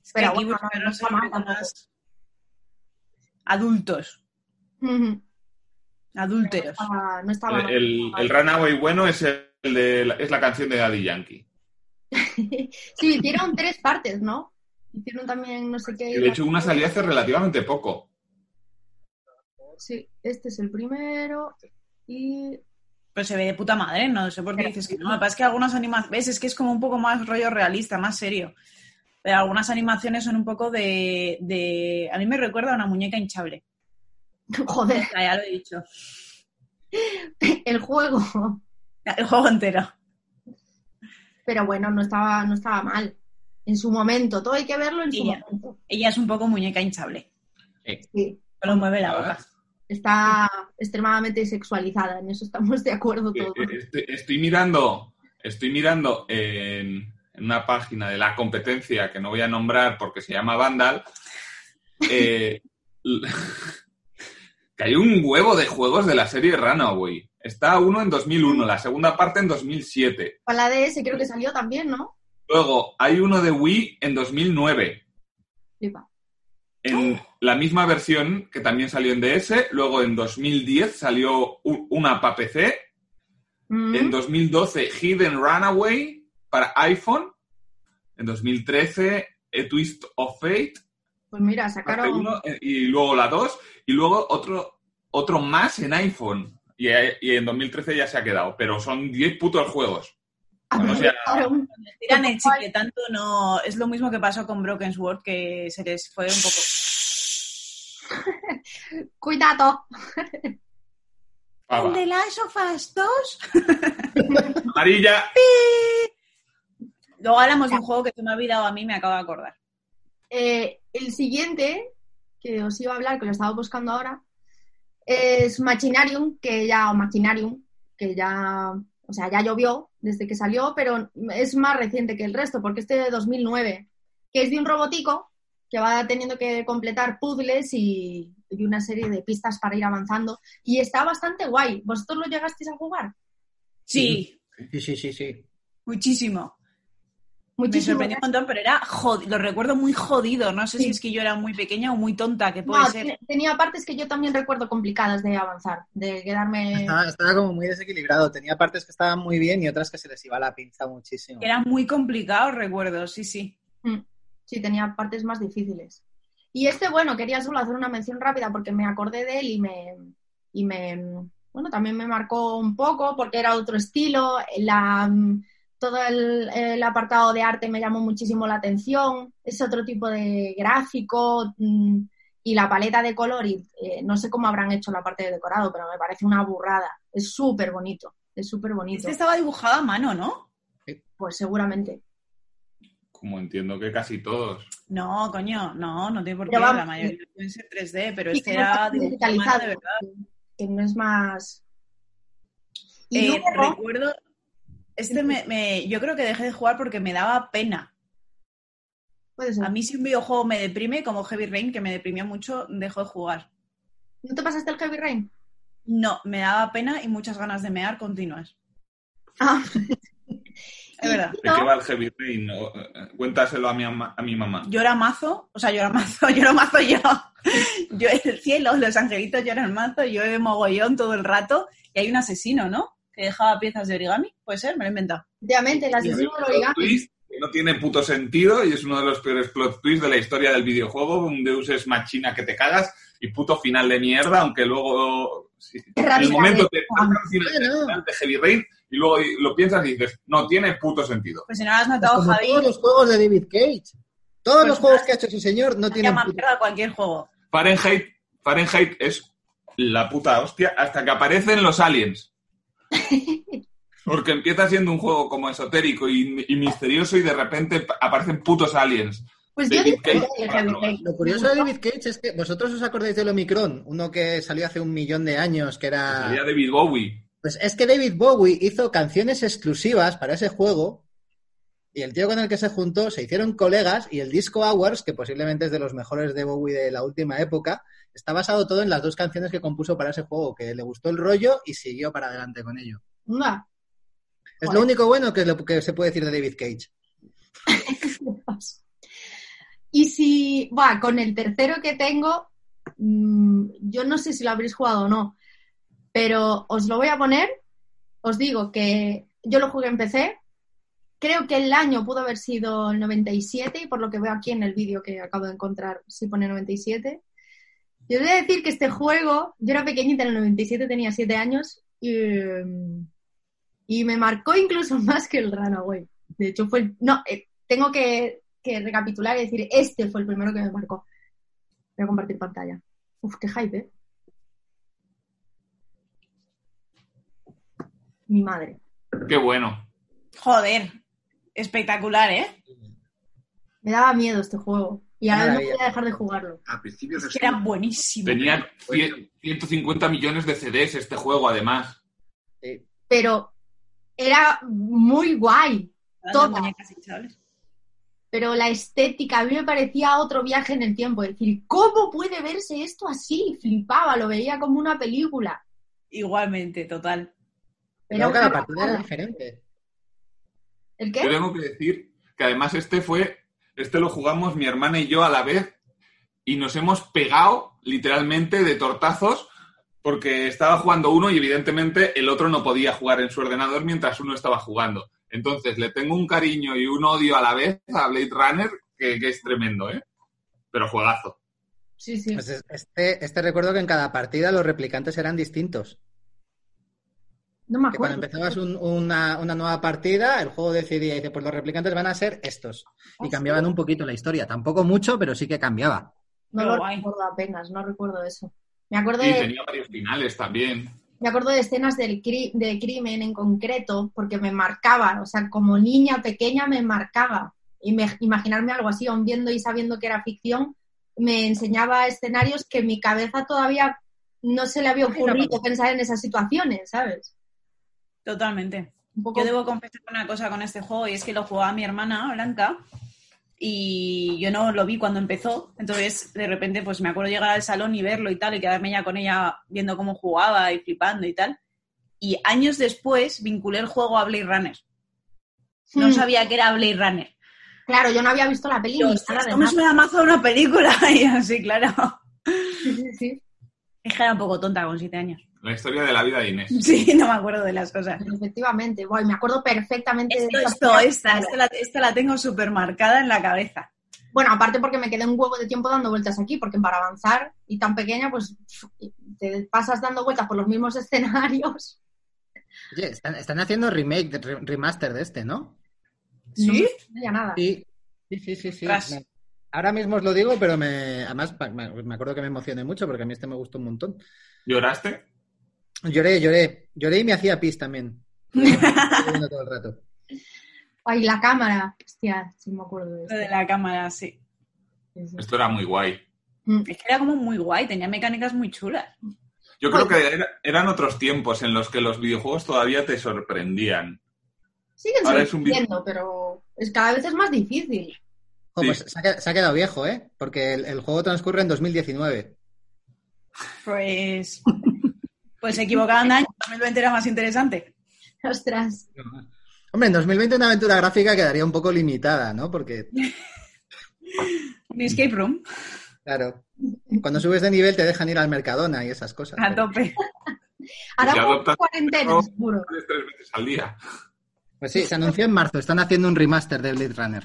Es que Pero aquí bueno, no- más adultos, Ujú. No adúlteros. estaba, no estaba El, el, el Runaway bueno es, el de la, es la canción de Daddy Yankee. Sí, hicieron tres partes, ¿no? Hicieron también no sé qué. Y de hecho, una salió hace relativamente poco. Sí, este es el primero. Y. Pero se ve de puta madre, no sé por qué dices que no. Me parece que algunas animaciones, ves, es que es como un poco más rollo realista, más serio. Pero algunas animaciones son un poco de, de... A mí me recuerda a una muñeca hinchable. Joder, Ya, ya lo he dicho. el juego. El juego entero. Pero bueno, no estaba, no estaba mal. En su momento, todo hay que verlo en su Y ya. momento. Ella es un poco muñeca hinchable. Sí. Solo mueve la boca. Está extremadamente sexualizada, en eso estamos de acuerdo Eh, todos. eh, Estoy, estoy mirando, estoy mirando en, en una página de la competencia que no voy a nombrar porque se llama Vandal, eh, que hay un huevo de juegos de la serie Runaway. Está uno en 2001, la segunda parte en 2007. Para la DS creo que salió también, ¿no? Luego hay uno de Wii en 2009. Flipa. En la misma versión que también salió en DS. Luego en 2010 salió una para PC. Mm. En 2012, Hidden Runaway para iPhone. En 2013, A Twist of Fate. Pues mira, sacaron. uno, eh, y luego la 2. Y luego otro, otro más en iPhone. Y, y en 2013 ya se ha quedado. Pero son 10 putos juegos. Bueno, o sea, aprovecharon. Tiran el chicle tanto, no... Es lo mismo que pasó con Broken Sword, que se les fue un poco... Cuidado. pava. ¿El de Last of Us 2? Amarilla. Luego hablamos de un juego que se me ha olvidado a mí, me acabo de acordar. Eh, el siguiente, que os iba a hablar, que lo estaba buscando ahora, es Machinarium, que ya, o Machinarium, que ya, o sea, ya llovió desde que salió, pero es más reciente que el resto, porque este de 2009, que es de un robotico que va teniendo que completar puzzles y, y una serie de pistas para ir avanzando, y está bastante guay. ¿Vosotros lo llegasteis a jugar? Sí, Sí, sí, sí, sí. muchísimo. Me Muchísimo. sorprendió un montón, pero era jodido, lo recuerdo muy jodido. No sé Sí. si es que yo era muy pequeña o muy tonta, que puede No, ser. te- tenía partes que yo también recuerdo complicadas de avanzar, de quedarme... Estaba, estaba como muy desequilibrado. Tenía partes que estaban muy bien y otras que se les iba la pinza muchísimo. Era muy complicado, recuerdo, sí, sí. Mm, Sí, tenía partes más difíciles. Y este, bueno, quería solo hacer una mención rápida porque me acordé de él y me, y me, bueno, también me marcó un poco porque era otro estilo, la, todo el, el apartado de arte me llamó muchísimo la atención, es otro tipo de gráfico mm, y la paleta de color, y eh, no sé cómo habrán hecho la parte de decorado, pero me parece una burrada, es súper bonito, es súper bonito, Este estaba dibujado a mano, ¿no? pues seguramente. Como entiendo que casi todos. No, coño, no, no tiene por qué. La mayoría pueden ser 3D, pero Sí, este que no era digitalizado, de verdad. que no es más... Y Eh, luego- recuerdo, este me, me- yo creo que dejé de jugar porque me daba pena. Puede ser. A mí si un videojuego me deprime, como Heavy Rain, que me deprimió mucho, dejo de jugar. ¿No te pasaste el Heavy Rain? No, me daba pena y muchas ganas de mear continuas. Ah. Es verdad. ¿De qué va el Heavy Rain? O, eh, Cuéntaselo a mi, a mi mamá. Llora mazo, o sea, llora mazo, lloro mazo yo. Yo el cielo, los angelitos lloran mazo, yo mogollón todo el rato y hay un asesino, ¿no? Que dejaba piezas de origami, puede ser, me lo he inventado. Y hay asesino del origami. twist que no tiene puto sentido y es uno de los peores plot twists de la historia del videojuego. Un Deus es machina que te cagas y puto final de mierda, aunque luego sí, en el momento de te Juan. pasa el final de Heavy Rain y luego lo piensas y dices, no tiene puto sentido. Pues si no lo has Pues notado, como Javi, todos los juegos de David Cage. Todos Pues los juegos que ha hecho ese señor no tienen puto- a cualquier juego. Fahrenheit, Fahrenheit es la puta hostia hasta que aparecen los aliens. Porque empieza siendo un juego como esotérico y, y misterioso y de repente pa- aparecen putos aliens. Pues yo David disfruté Cage. Lo curioso de David Cage es que vosotros os acordáis del Omicron, uno que salió hace un millón de años, que era... Salía David Bowie. Pues es que David Bowie hizo canciones exclusivas para ese juego y el tío con el que se juntó se hicieron colegas y el Disco Hours, que posiblemente es de los mejores de Bowie de la última época, está basado todo en las dos canciones que compuso para ese juego, que le gustó el rollo y siguió para adelante con ello. Nah. Es lo único bueno que, es lo que se puede decir de David Cage. Y si, va, con el tercero que tengo, mm, yo no sé si lo habréis jugado o no, pero os lo voy a poner. Os digo que yo lo jugué en PC. Creo que el año pudo haber sido el 97 y por lo que veo aquí en el vídeo que acabo de encontrar, sí pone 97. Yo voy a decir que este juego, yo era pequeñita en el 97, tenía 7 años y, mm, y me marcó incluso más que el Runaway. De hecho, fue el, no, eh, tengo que, que recapitular y decir, este fue el primero que me marcó. Voy a compartir pantalla. Uf, qué hype, ¿eh? Mi madre. Qué bueno. Joder, espectacular, ¿eh? Me daba miedo este juego. Y ahora no Maravilla. podía dejar de jugarlo. A principios de Es que era buenísimo. Tenía cien- 150 millones de CDs este juego, además. Sí. Pero era muy guay. Hinchables. Pero la estética a mí me parecía otro viaje en el tiempo. Es decir, ¿cómo puede verse esto así? Flipaba, lo veía como una película. Igualmente, total. Pero cada partida era diferente. ¿El Yo tengo que decir que además este fue, este lo jugamos mi hermana y yo a la vez y nos hemos pegado literalmente de tortazos porque estaba jugando uno y evidentemente el otro no podía jugar en su ordenador mientras uno estaba jugando. Entonces le tengo un cariño y un odio a la vez a Blade Runner que, que es tremendo, ¿eh? Pero juegazo. Sí, sí. Pues es- este, este recuerdo que en cada partida los replicantes eran distintos. No me Que cuando acuerdo. empezabas un- una, una nueva partida, el juego decidía, dice, pues los replicantes van a ser estos. Y ¿Ah, cambiaban sí? un poquito la historia. Tampoco mucho, pero sí que cambiaba. No lo guay. recuerdo apenas, no recuerdo eso. Me acuerdo, Y de, tenía varios finales también. me acuerdo de escenas del cri- de crimen en concreto, porque me marcaban, o sea, como niña pequeña me marcaba. Y me- imaginarme algo así, aun viendo y sabiendo que era ficción, me enseñaba escenarios que mi cabeza todavía no se le había ocurrido pensar en esas situaciones, ¿sabes? Totalmente. Un poco... Yo debo confesar una cosa con este juego y es que lo jugaba mi hermana Blanca y yo no lo vi cuando empezó. Entonces, de repente, pues me acuerdo llegar al salón y verlo y tal y quedarme ya con ella viendo cómo jugaba y flipando y tal. Y años después vinculé el juego a Blade Runner. No Hmm. sabía que era Blade Runner. Claro, yo no había visto la peli Yo, ni "Ostras, nada de ¿Cómo nada. se me da mazo una película? Y así, claro. Sí, sí, sí. Es que era un poco tonta con siete años. La historia de la vida de Inés. Sí, no me acuerdo de las cosas. Efectivamente, Buah, y me acuerdo perfectamente Esto, de esto, esta, esta la, esta la tengo súper marcada en la cabeza. Bueno, aparte porque me quedé un huevo de tiempo dando vueltas aquí, porque para avanzar y tan pequeña, pues te pasas dando vueltas por los mismos escenarios. Oye, están, están haciendo remake, remaster de este, ¿no? ¿Sí? No me nada. Sí, sí, sí, sí. Ahora mismo os lo digo, pero me, además me acuerdo que me emocioné mucho porque a mí este me gustó un montón. ¿Lloraste? Lloré, lloré. Lloré y me hacía pis también. Todo el rato. Ay, la cámara. Hostia, sí me acuerdo de Lo esto. de la cámara, sí. Sí, sí. Esto era muy guay. Mm. Es que era como muy guay, tenía mecánicas muy chulas. Yo creo que era- eran otros tiempos en los que los videojuegos todavía te sorprendían. Siguen es un sorprendiendo, pero es, cada vez es más difícil. Pues se ha, qued- se ha quedado viejo, ¿eh? Porque el, el juego transcurre en 2019. Pues. Pues se equivocaban de año, 2020 era más interesante. Ostras. Hombre, en 2020 una aventura gráfica quedaría un poco limitada, ¿no? Porque, Un escape room, claro, cuando subes de nivel te dejan ir al Mercadona y esas cosas. a tope. Ahora por cuarentena, seguro. Tres tres veces al día. Pues sí, se anunció en marzo. Están haciendo un remaster de Blade Runner.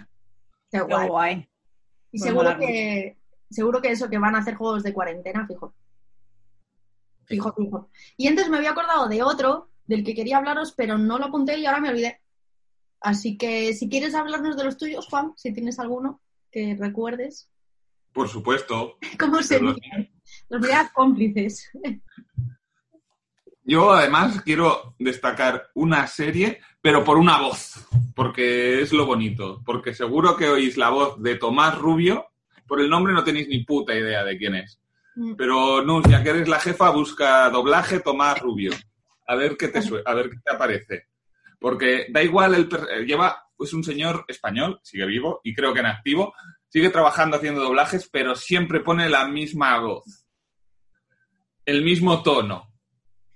Qué Qué guay. guay. Y Pues seguro que, seguro que eso, que van a hacer juegos de cuarentena, fijo. Fijo, fijo. Y antes me había acordado de otro del que quería hablaros, pero no lo apunté y ahora me olvidé. Así que si quieres hablarnos de los tuyos, Juan, si tienes alguno que recuerdes, Por supuesto. ¿cómo se Los Los cómplices. Yo además quiero destacar una serie, pero por una voz, porque es lo bonito, porque seguro que oís la voz de Tomás Rubio, por el nombre no tenéis ni puta idea de quién es. Mm. Pero no, ya que eres la jefa, busca doblaje Tomás Rubio. A ver qué te, a ver qué te aparece. Porque da igual, el eh, lleva, es un señor español, sigue vivo y creo que en activo, sigue trabajando haciendo doblajes, pero siempre pone la misma voz, el mismo tono.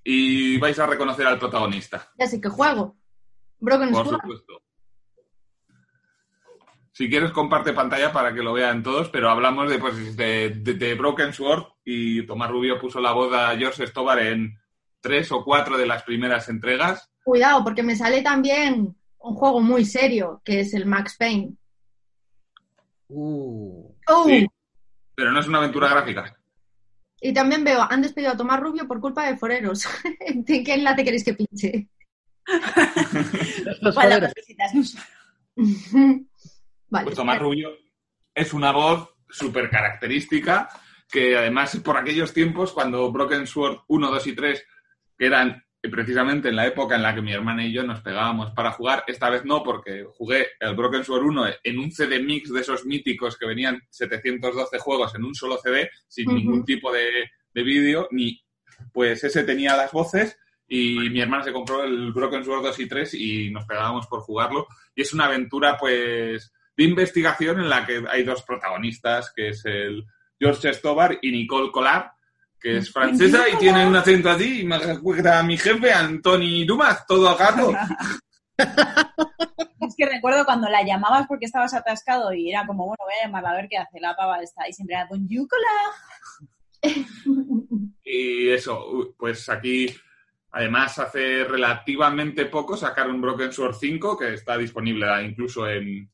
Y vais a reconocer al protagonista, Ya sé que juego. Broken por supuesto. Si quieres, comparte pantalla para que lo vean todos, pero hablamos de, pues, de, de- de Broken Sword y Tomás Rubio puso la voz a George Stobar en tres o cuatro de las primeras entregas. Cuidado, porque me sale también un juego muy serio, que es el Max Payne. Uh, ¡Oh! Sí. Pero no es una aventura gráfica. Y también veo, han despedido a Tomás Rubio por culpa de foreros. ¿En qué enlace queréis que pinche? los necesitas. vale. Pues Tomás Rubio es una voz súper característica que además por aquellos tiempos cuando Broken Sword 1, 2 y 3, que eran precisamente en la época en la que mi hermana y yo nos pegábamos para jugar, esta vez no porque jugué el Broken Sword 1 en un CD mix de esos míticos que venían 712 juegos en un solo CD sin Ujú. ningún tipo de, de vídeo, ni pues ese tenía las voces y mi hermana se compró el Broken Sword 2 y 3 y nos pegábamos por jugarlo y es una aventura pues de investigación en la que hay dos protagonistas, que es el George Stobar y Nicole Collard, que es francesa y tiene un acento así, y me recuerda a mi jefe, Antoni Dumas, todo a gato. Es que recuerdo cuando la llamabas porque estabas atascado y era como, bueno, voy a llamarla a ver qué hace la pava esta. Y siempre era con Yucola. Y eso, pues aquí, además, hace relativamente poco sacaron Broken Sword 5, que está disponible incluso en,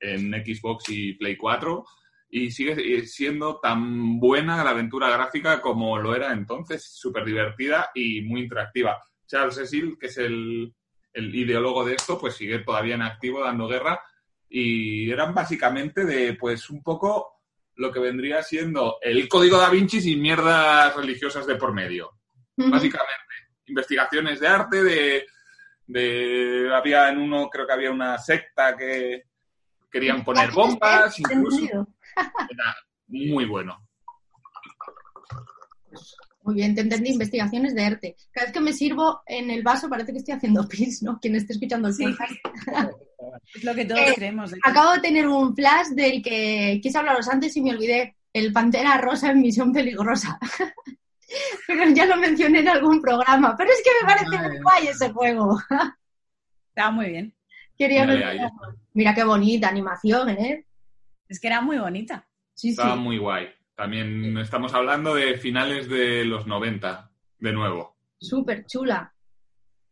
en Xbox y Play 4, y sigue siendo tan buena la aventura gráfica como lo era entonces, súper divertida y muy interactiva. Charles Cecil, que es el, el ideólogo de esto, pues sigue todavía en activo dando guerra, y eran básicamente de, pues, un poco lo que vendría siendo el código da Vinci sin mierdas religiosas de por medio. Básicamente, investigaciones de arte, de, de- había en uno, creo que había una secta que querían poner bombas, incluso. Era muy bueno. Muy bien, te entendí. Investigaciones de ERTE. Cada vez que me sirvo en el vaso parece que estoy haciendo pis, ¿no? Quien esté escuchando el Sí. podcast. Es lo que todos Eh, creemos. ti. Acabo de tener un flash del que quise hablaros antes y me olvidé. El Pantera Rosa en Misión Peligrosa. Pero ya lo mencioné en algún programa. Pero es que me parece muy Vale. guay ese juego. Estaba muy bien. Quería ahí Mira qué bonita animación, ¿eh? Es que era muy bonita. Sí, sí. Estaba muy guay. También estamos hablando de finales de los 90, de nuevo. Súper chula.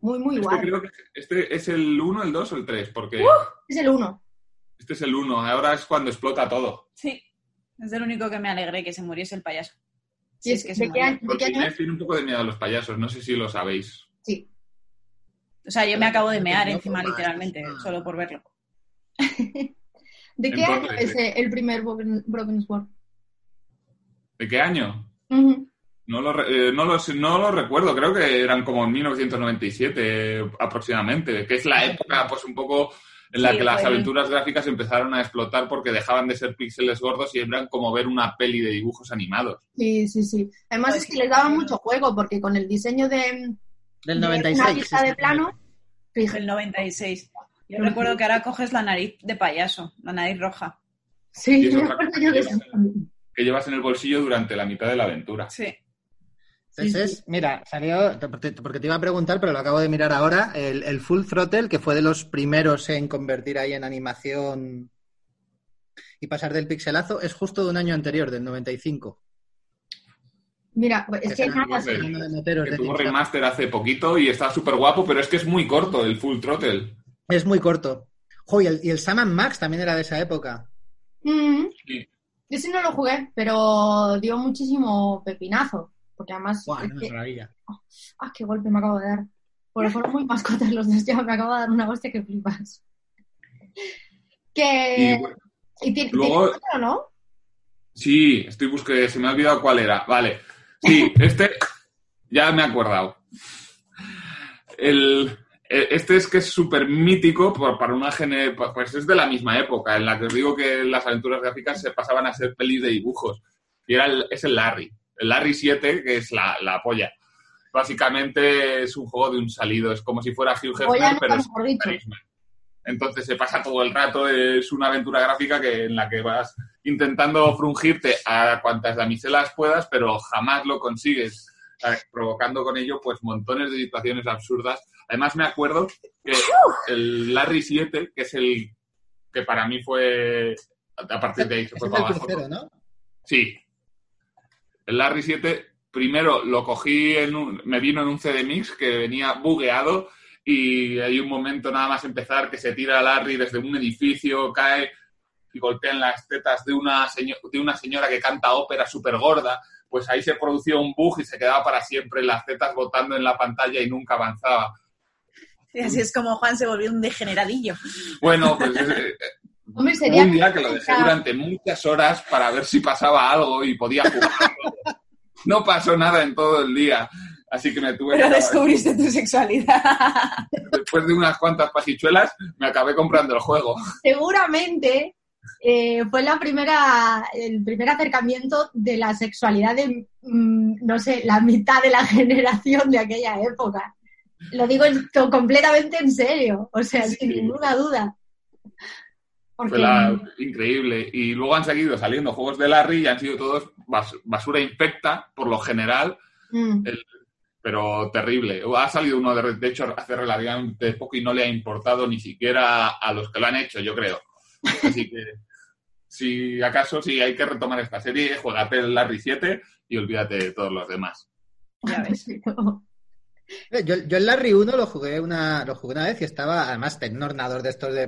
Muy, muy Este guay. creo que este es el 1, el 2 o el 3, porque Es el uno. este es el 1. Ahora es cuando explota todo. Sí. Es el único que me alegré que se muriese el payaso. Sí, es que se ¿De qué murió. año- de Porque qué año Inés es? tiene un poco de miedo a los payasos, no sé si lo sabéis. Sí. O sea, yo me acabo de mear encima literalmente, solo por verlo. ¿De qué año es el primer Broken, Broken Sword? ¿De qué año? No lo, eh, no, lo, sé- no lo recuerdo, creo que eran como en 1997 eh, aproximadamente, que es la época pues un poco en la Sí, que las aventuras gráficas empezaron a explotar porque dejaban de ser píxeles gordos y eran como ver una peli de dibujos animados. Sí, sí, sí. Además es que les daba mucho juego porque con el diseño de, Del de 96. una lista de plano, fíjate, El 96. Yo recuerdo que ahora coges la nariz de payaso, la nariz roja. Y sí, yo de que eso. Que llevas en el bolsillo durante la mitad de la aventura. Sí. Ese Sí, es, mira, salió, porque te iba a preguntar, pero lo acabo de mirar ahora, el, el Full Throttle, que fue de los primeros en convertir ahí en animación y pasar del pixelazo, es justo de un año anterior, del 95. Mira, es que nada, de moteros Que de tuvo remaster hace poquito y está súper guapo, pero es que es muy corto el Full Throttle. Es muy corto. Jo, y el, y el Sam Max también era de esa época. Mm, Sí. yo sí no lo jugué, pero dio muchísimo pepinazo. Porque además, Buah, una que- maravilla. ah, qué golpe me acabo de dar. Porque fueron muy mascotas los dos, ya me acabo de dar una hostia que flipas. Que... Y bueno, y tiene, luego- tiene otro, ¿no? Sí, estoy buscando, se me ha olvidado cuál era. Vale. Sí, este ya me he acordado. El, este es que es súper mítico para una gene, pues es de la misma época, en la que os digo que las aventuras gráficas se pasaban a ser pelis de dibujos. Y era el- es el Larry, el Larry 7, que es la, la polla. básicamente es un juego de un salido, es como si fuera Hugh Hefner, pero es. Irishman. Entonces se pasa todo el rato, es una aventura gráfica que, en la que vas intentando frungirte a cuantas damiselas puedas, pero jamás lo consigues, eh, provocando con ello pues montones de situaciones absurdas. Además me acuerdo que el Larry 7, que es el que para mí fue, a partir de ahí se fue para abajo. crucero, ¿no? Sí. El Larry 7, primero lo cogí en un, me vino en un CD Mix que venía bugueado y hay un momento nada más empezar que se tira Larry desde un edificio, cae y golpea en las tetas de una, de una señora que canta ópera súper gorda. Pues ahí se producía un bug y se quedaba para siempre las tetas botando en la pantalla y nunca avanzaba. Y así es como Juan se volvió un degeneradillo. Bueno, pues eh, Hombre, Hubo sería un día que lo dejé durante muchas horas para ver si pasaba algo y podía jugar. No pasó nada en todo el día, así que me tuve Pero que descubriste tu sexualidad. después de unas cuantas pajichuelas me acabé comprando el juego. seguramente eh, fue la primera, el primer acercamiento de la sexualidad de, mm, no sé, la mitad de la generación de aquella época. Lo digo completamente en serio, o sea, Sí. sin ninguna duda. Porque, la- increíble. Y luego han seguido saliendo juegos de Larry y han sido todos bas- basura infecta, por lo general, mm, pero terrible. Ha salido uno, de, de hecho, hace relativamente poco y no le ha importado ni siquiera a los que lo han hecho, yo creo. Así que, si acaso, sí hay que retomar esta serie, juegate el Larry 7 y olvídate de todos los demás. Ya ves. Eh, Yo, el Larry 1 lo jugué una, lo jugué una vez y estaba, además, tenía ordenador de estos de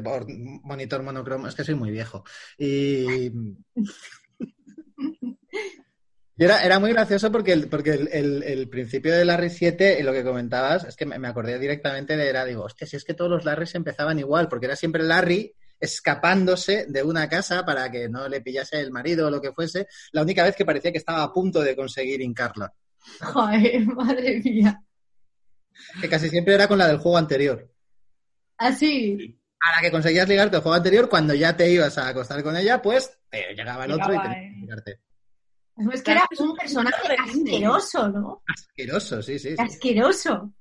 monitor monocromo, es que soy muy viejo. Y, era, era muy gracioso porque, el, porque el, el- principio de Larry 7, y lo que comentabas, es que me, me acordé directamente de, era, digo, hostia, si es que todos los Larrys empezaban igual, porque era siempre Larry escapándose de una casa para que no le pillase el marido o lo que fuese, la única vez que parecía que estaba a punto de conseguir hincarla. joder, madre mía. Que casi siempre era con la del juego anterior. Así, a la que conseguías ligarte el juego anterior, cuando ya te ibas a acostar con ella, pues te llegaba el otro y tenías que eh. ligarte. es que era un personaje asqueroso, ¿no? Asqueroso, sí, sí. sí. Asqueroso.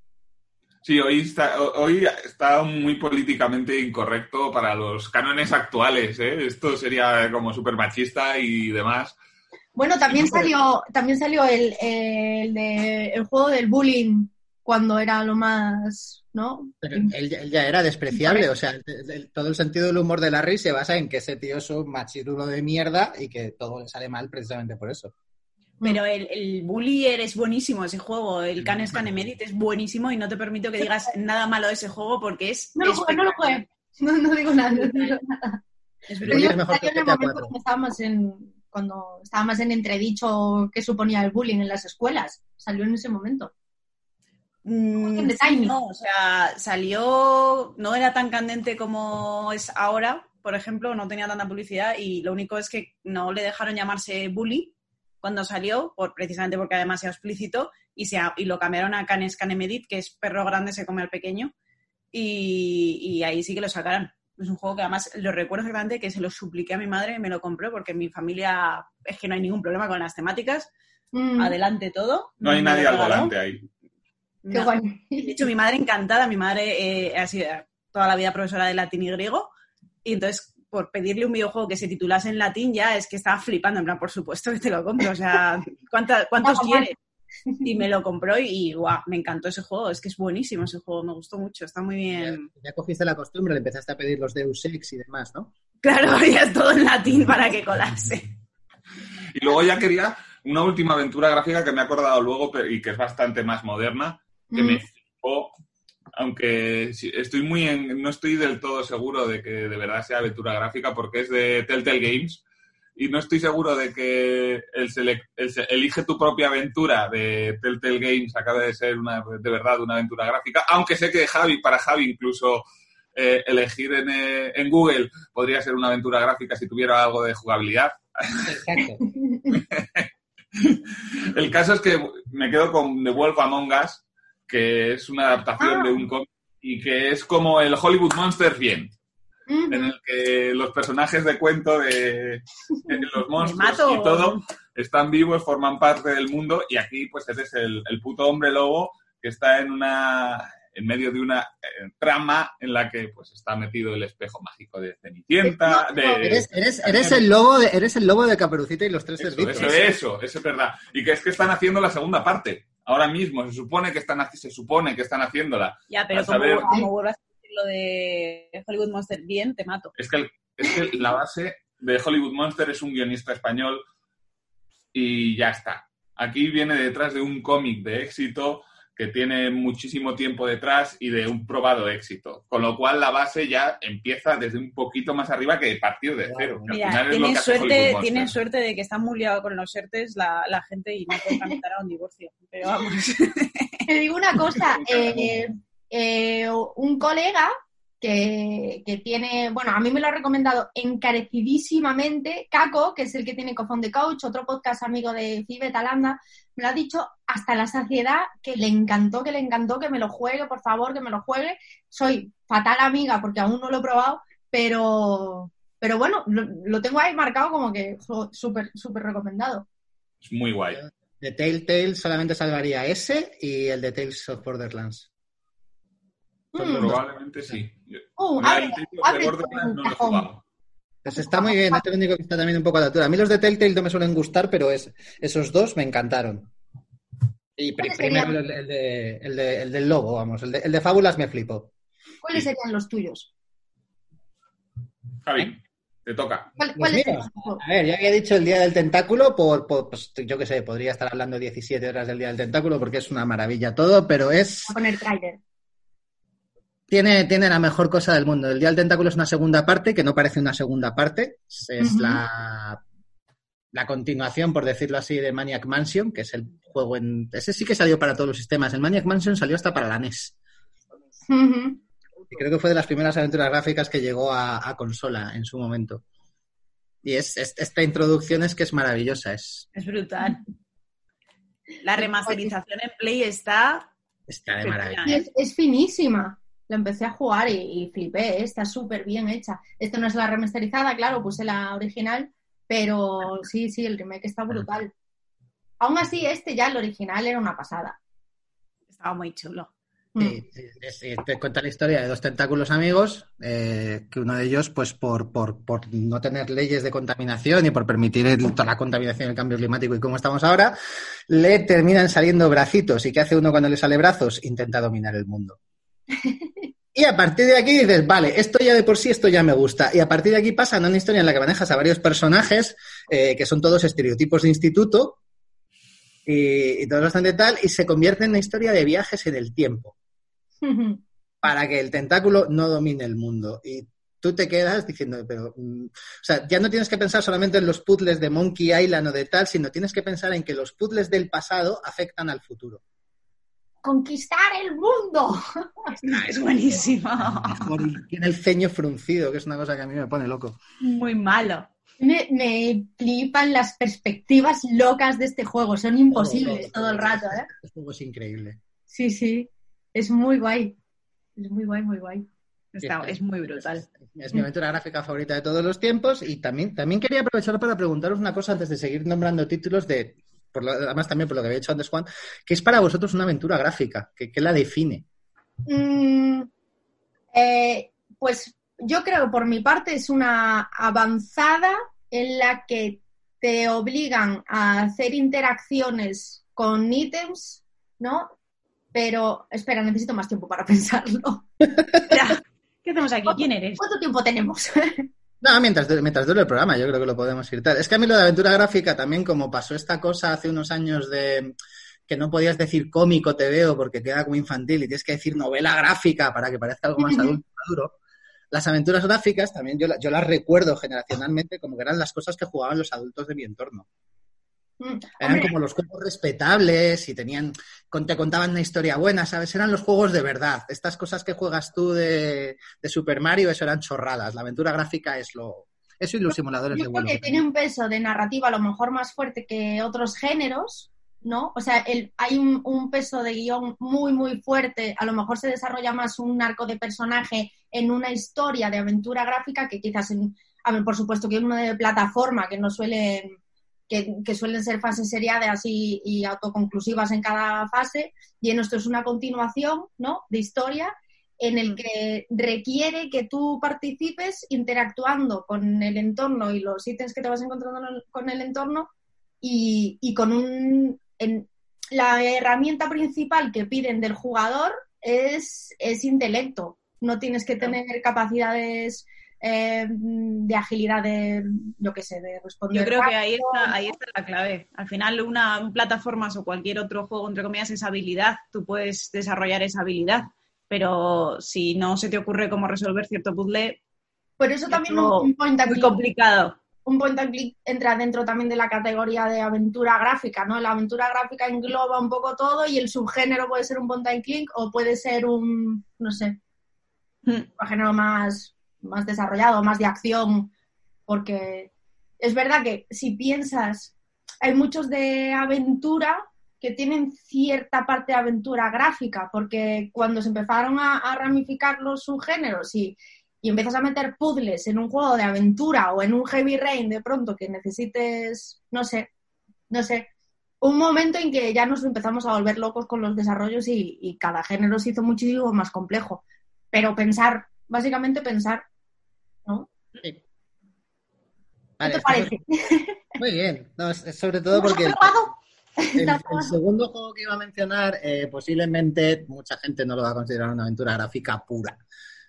Sí, hoy está, hoy está muy políticamente incorrecto para los cánones actuales. ¿eh? Esto sería como súper machista y demás. Bueno, también salió, también salió el, el, de- el juego del bullying cuando era lo más, ¿no? Pero él, ya- él ya era despreciable, o sea, el- el- todo el sentido del humor de Larry se basa en que ese tío es un machirulo de mierda y que todo le sale mal precisamente por eso. Pero el, el Bullier es buenísimo ese juego, el Canes Canemedit es buenísimo y no te permito que digas nada malo de ese juego porque es No lo jugué, no lo jugué. No, no digo nada. no digo nada. Es Pero yo es mejor salió que en el momento 4. cuando estábamos en, cuando estaba más en entredicho qué suponía el bullying en las escuelas. Salió en ese momento. Mm, sí, no, o sea, salió, no era tan candente como es ahora, por ejemplo, no tenía tanta publicidad y lo único es que no le dejaron llamarse Bully cuando salió, por, precisamente porque además era explícito, y, se, y lo cambiaron a Canes Canemedit, que es perro grande se come al pequeño, y, y ahí sí que lo sacaron. Es un juego que además lo recuerdo exactamente que se lo supliqué a mi madre y me lo compró porque en mi familia es que no hay ningún problema con las temáticas. Mm, Adelante todo. No hay nadie al volante ahí. Qué No. guay. De hecho, mi madre encantada, mi madre eh, ha sido toda la vida profesora de latín y griego, y entonces por pedirle un videojuego que se titulase en latín ya es que estaba flipando, en plan, por supuesto que te lo compro, o sea, ¿cuánta- ¿cuántos quieres? Y me lo compró y, guau, me encantó ese juego, es que es buenísimo ese juego, me gustó mucho, está muy bien. ya cogiste la costumbre, le empezaste a pedir los Deus Ex y demás, ¿no? Claro, ya es todo en latín para que colase. Y luego ya quería una última aventura gráfica que me he acordado luego y que es bastante más moderna, que Mm, me flipó, aunque estoy muy en- no estoy del todo seguro de que de verdad sea aventura gráfica porque es de Telltale Games y no estoy seguro de que el, elige tu propia aventura de Telltale Games acabe de ser una de verdad una aventura gráfica, aunque sé que Javi, para Javi incluso eh, elegir en, eh, en Google podría ser una aventura gráfica si tuviera algo de jugabilidad. Exacto. El caso es que me quedo con The Wolf Among Us, que es una adaptación Ah. de un cómic y que es como el Hollywood Monster bien, mm, en el que los personajes de cuento de, de los monstruos y todo están vivos, forman parte del mundo y aquí pues eres el, el puto hombre lobo que está en una en medio de una eh, trama en la que pues está metido el espejo mágico de Cenicienta. De, Eres, eres- eres el lobo de, eres el lobo de Caperucita y los tres eso, cerditos. eso, eso, eso es verdad. Y que es que están haciendo la segunda parte. Ahora mismo, se supone que están, se supone que están haciéndola. Ya, pero como, saber- como vuelvas a decir lo de Hollywood Monster bien, te mato. Es que, el- es que la base de Hollywood Monster es un guionista español y ya está. Aquí viene detrás de un cómic de éxito que tiene muchísimo tiempo detrás y de un probado éxito. Con lo cual la base ya empieza desde un poquito más arriba que partir de cero. que al Mira, final es lo tienen suerte, tienen suerte de que están muy liados con los ERTES la, la gente y no pueden a un divorcio. Pero vamos. Te digo una cosa, eh, eh, un colega que, que tiene, bueno, a mí me lo ha recomendado encarecidísimamente, Caco, que es el que tiene Cofón de Coach, otro podcast amigo de Fibe Talanda, me lo ha dicho hasta la saciedad, que le encantó, que le encantó, que me lo juegue, por favor, que me lo juegue. Soy fatal amiga porque aún no lo he probado, pero, pero bueno, lo, lo tengo ahí marcado como que súper, súper recomendado. Es muy guay. De Telltale solamente salvaría ese y el de Tales of Borderlands. Son Mm. Probablemente sí. Uh, Mira, abre- abre no. Pues está muy bien, este único que está también un poco a la altura. A mí los de Telltale no me suelen gustar, pero es, esos dos me encantaron. Y pri- ¿Cuáles primero el, el de, el, de- el del lobo, vamos. El de, el de Fábulas me flipó. ¿Cuáles serían los tuyos? Javi, te toca. ¿Cuál- Los ¿Cuáles míos. serían? A ver, ya había dicho el Día del Tentáculo, por, por- pues, yo qué sé, podría estar hablando 17 horas del Día del Tentáculo porque es una maravilla todo, pero es... Voy a poner trailer. Tiene, tiene la mejor cosa del mundo. El Día del Tentáculo es una segunda parte que no parece una segunda parte. Es, la, la continuación, por decirlo así, de Maniac Mansion, que es el juego en... Ese sí que salió para todos los sistemas. El Maniac Mansion salió hasta para la NES. Y creo que fue de las primeras aventuras gráficas que llegó a, a consola en su momento. Y es, es- esta introducción es que es maravillosa. Es, Es brutal. La remasterización en Play está. está de maravilla. Es finísima. La empecé a jugar y, y flipé, ¿eh? está súper bien hecha. Esto no es la remasterizada, claro, puse la original, pero sí, sí, el remake está brutal. Aún así, este ya, el original, era una pasada. Estaba muy chulo. Mm. Sí, sí, sí, sí. Te cuenta la historia de dos tentáculos amigos, eh, que uno de ellos, pues por, por, por no tener leyes de contaminación y por permitir el- toda la contaminación, el cambio climático y cómo estamos ahora, le terminan saliendo bracitos. ¿Y qué hace uno cuando le sale brazos? Intenta dominar el mundo. Y a partir de aquí dices, vale, esto ya de por sí, esto ya me gusta. Y a partir de aquí pasa una historia en la que manejas a varios personajes, eh, que son todos estereotipos de instituto, y, y todo bastante tal, y se convierte en una historia de viajes en el tiempo para que el tentáculo no domine el mundo. Y tú te quedas diciendo, pero, mm, o sea, ya no tienes que pensar solamente en los puzzles de Monkey Island o de tal, sino tienes que pensar en que los puzzles del pasado afectan al futuro. ¡Conquistar el mundo! Es buenísimo. Tiene el ceño fruncido, que es una cosa que a mí me pone loco. Muy malo. Me, me flipan las perspectivas locas de este juego, son imposibles todo el rato, ¿eh? Este juego es increíble. Sí, sí, es muy guay. Es muy guay, muy guay. Está- es muy brutal. Es mi aventura gráfica favorita de todos los tiempos y también, también quería aprovechar para preguntaros una cosa antes de seguir nombrando títulos de, por lo- además también por lo que había dicho antes Juan, ¿qué es para vosotros una aventura gráfica? ¿Qué, qué la define? Mm, eh, pues yo creo por mi parte es una avanzada en la que te obligan a hacer interacciones con ítems, ¿no? Pero espera, necesito más tiempo para pensarlo. Espera, ¿Qué hacemos aquí? ¿Quién eres? ¿Cuánto tiempo tenemos? No, mientras, mientras dure el programa, yo creo que lo podemos ir tal. Es que a mí lo de aventura gráfica también, como pasó esta cosa hace unos años de que no podías decir cómico te veo porque queda como infantil y tienes que decir novela gráfica para que parezca algo más adulto maduro. Las aventuras gráficas también yo, yo las recuerdo generacionalmente como que eran las cosas que jugaban los adultos de mi entorno. Mm, Eran como los juegos respetables y tenían, te contaban una historia buena, ¿sabes? Eran los juegos de verdad. Estas cosas que juegas tú de, de Super Mario, eso eran chorradas. La aventura gráfica es lo... Eso y los simuladores de yo creo vuelo. que tiene un peso de narrativa a lo mejor más fuerte que otros géneros, ¿no? O sea, el- hay un, un peso de guion muy, muy fuerte. A lo mejor se desarrolla más un arco de personaje en una historia de aventura gráfica que quizás en, a ver, por supuesto que uno de plataforma que no suelen que, que suelen ser fases seriadas y, y autoconclusivas en cada fase, y en esto es una continuación, ¿no? De historia en el que requiere que tú participes interactuando con el entorno y los ítems que te vas encontrando con el entorno y, y con un... en- la herramienta principal que piden del jugador es, es intelecto. No tienes que tener capacidades eh, de agilidad de, yo qué sé, de responder. Yo creo que ahí está, ahí está la clave. Al final, una un plataformas o cualquier otro juego, entre comillas, es habilidad. Tú puedes desarrollar esa habilidad, pero si no se te ocurre cómo resolver cierto puzzle, Por eso también un, point and muy complicado. un point and click entra dentro también de la categoría de aventura gráfica, ¿no? La aventura gráfica engloba un poco todo y el subgénero puede ser un point and click o puede ser un, no sé, Mm. un género más, más desarrollado, más de acción, porque es verdad que si piensas, hay muchos de aventura que tienen cierta parte de aventura gráfica, porque cuando se empezaron a, ramificar los subgéneros y, y empiezas a meter puzzles en un juego de aventura o en un heavy rain de pronto que necesites, no sé, no sé, un momento en que ya nos empezamos a volver locos con los desarrollos y, y cada género se hizo muchísimo más complejo. Pero pensar, básicamente pensar, ¿no? Sí. ¿Qué Vale, te parece? Muy bien. No, es- es sobre todo ¿Hemos porque el, segundo juego que iba a mencionar eh, posiblemente mucha gente no lo va a considerar una aventura gráfica pura.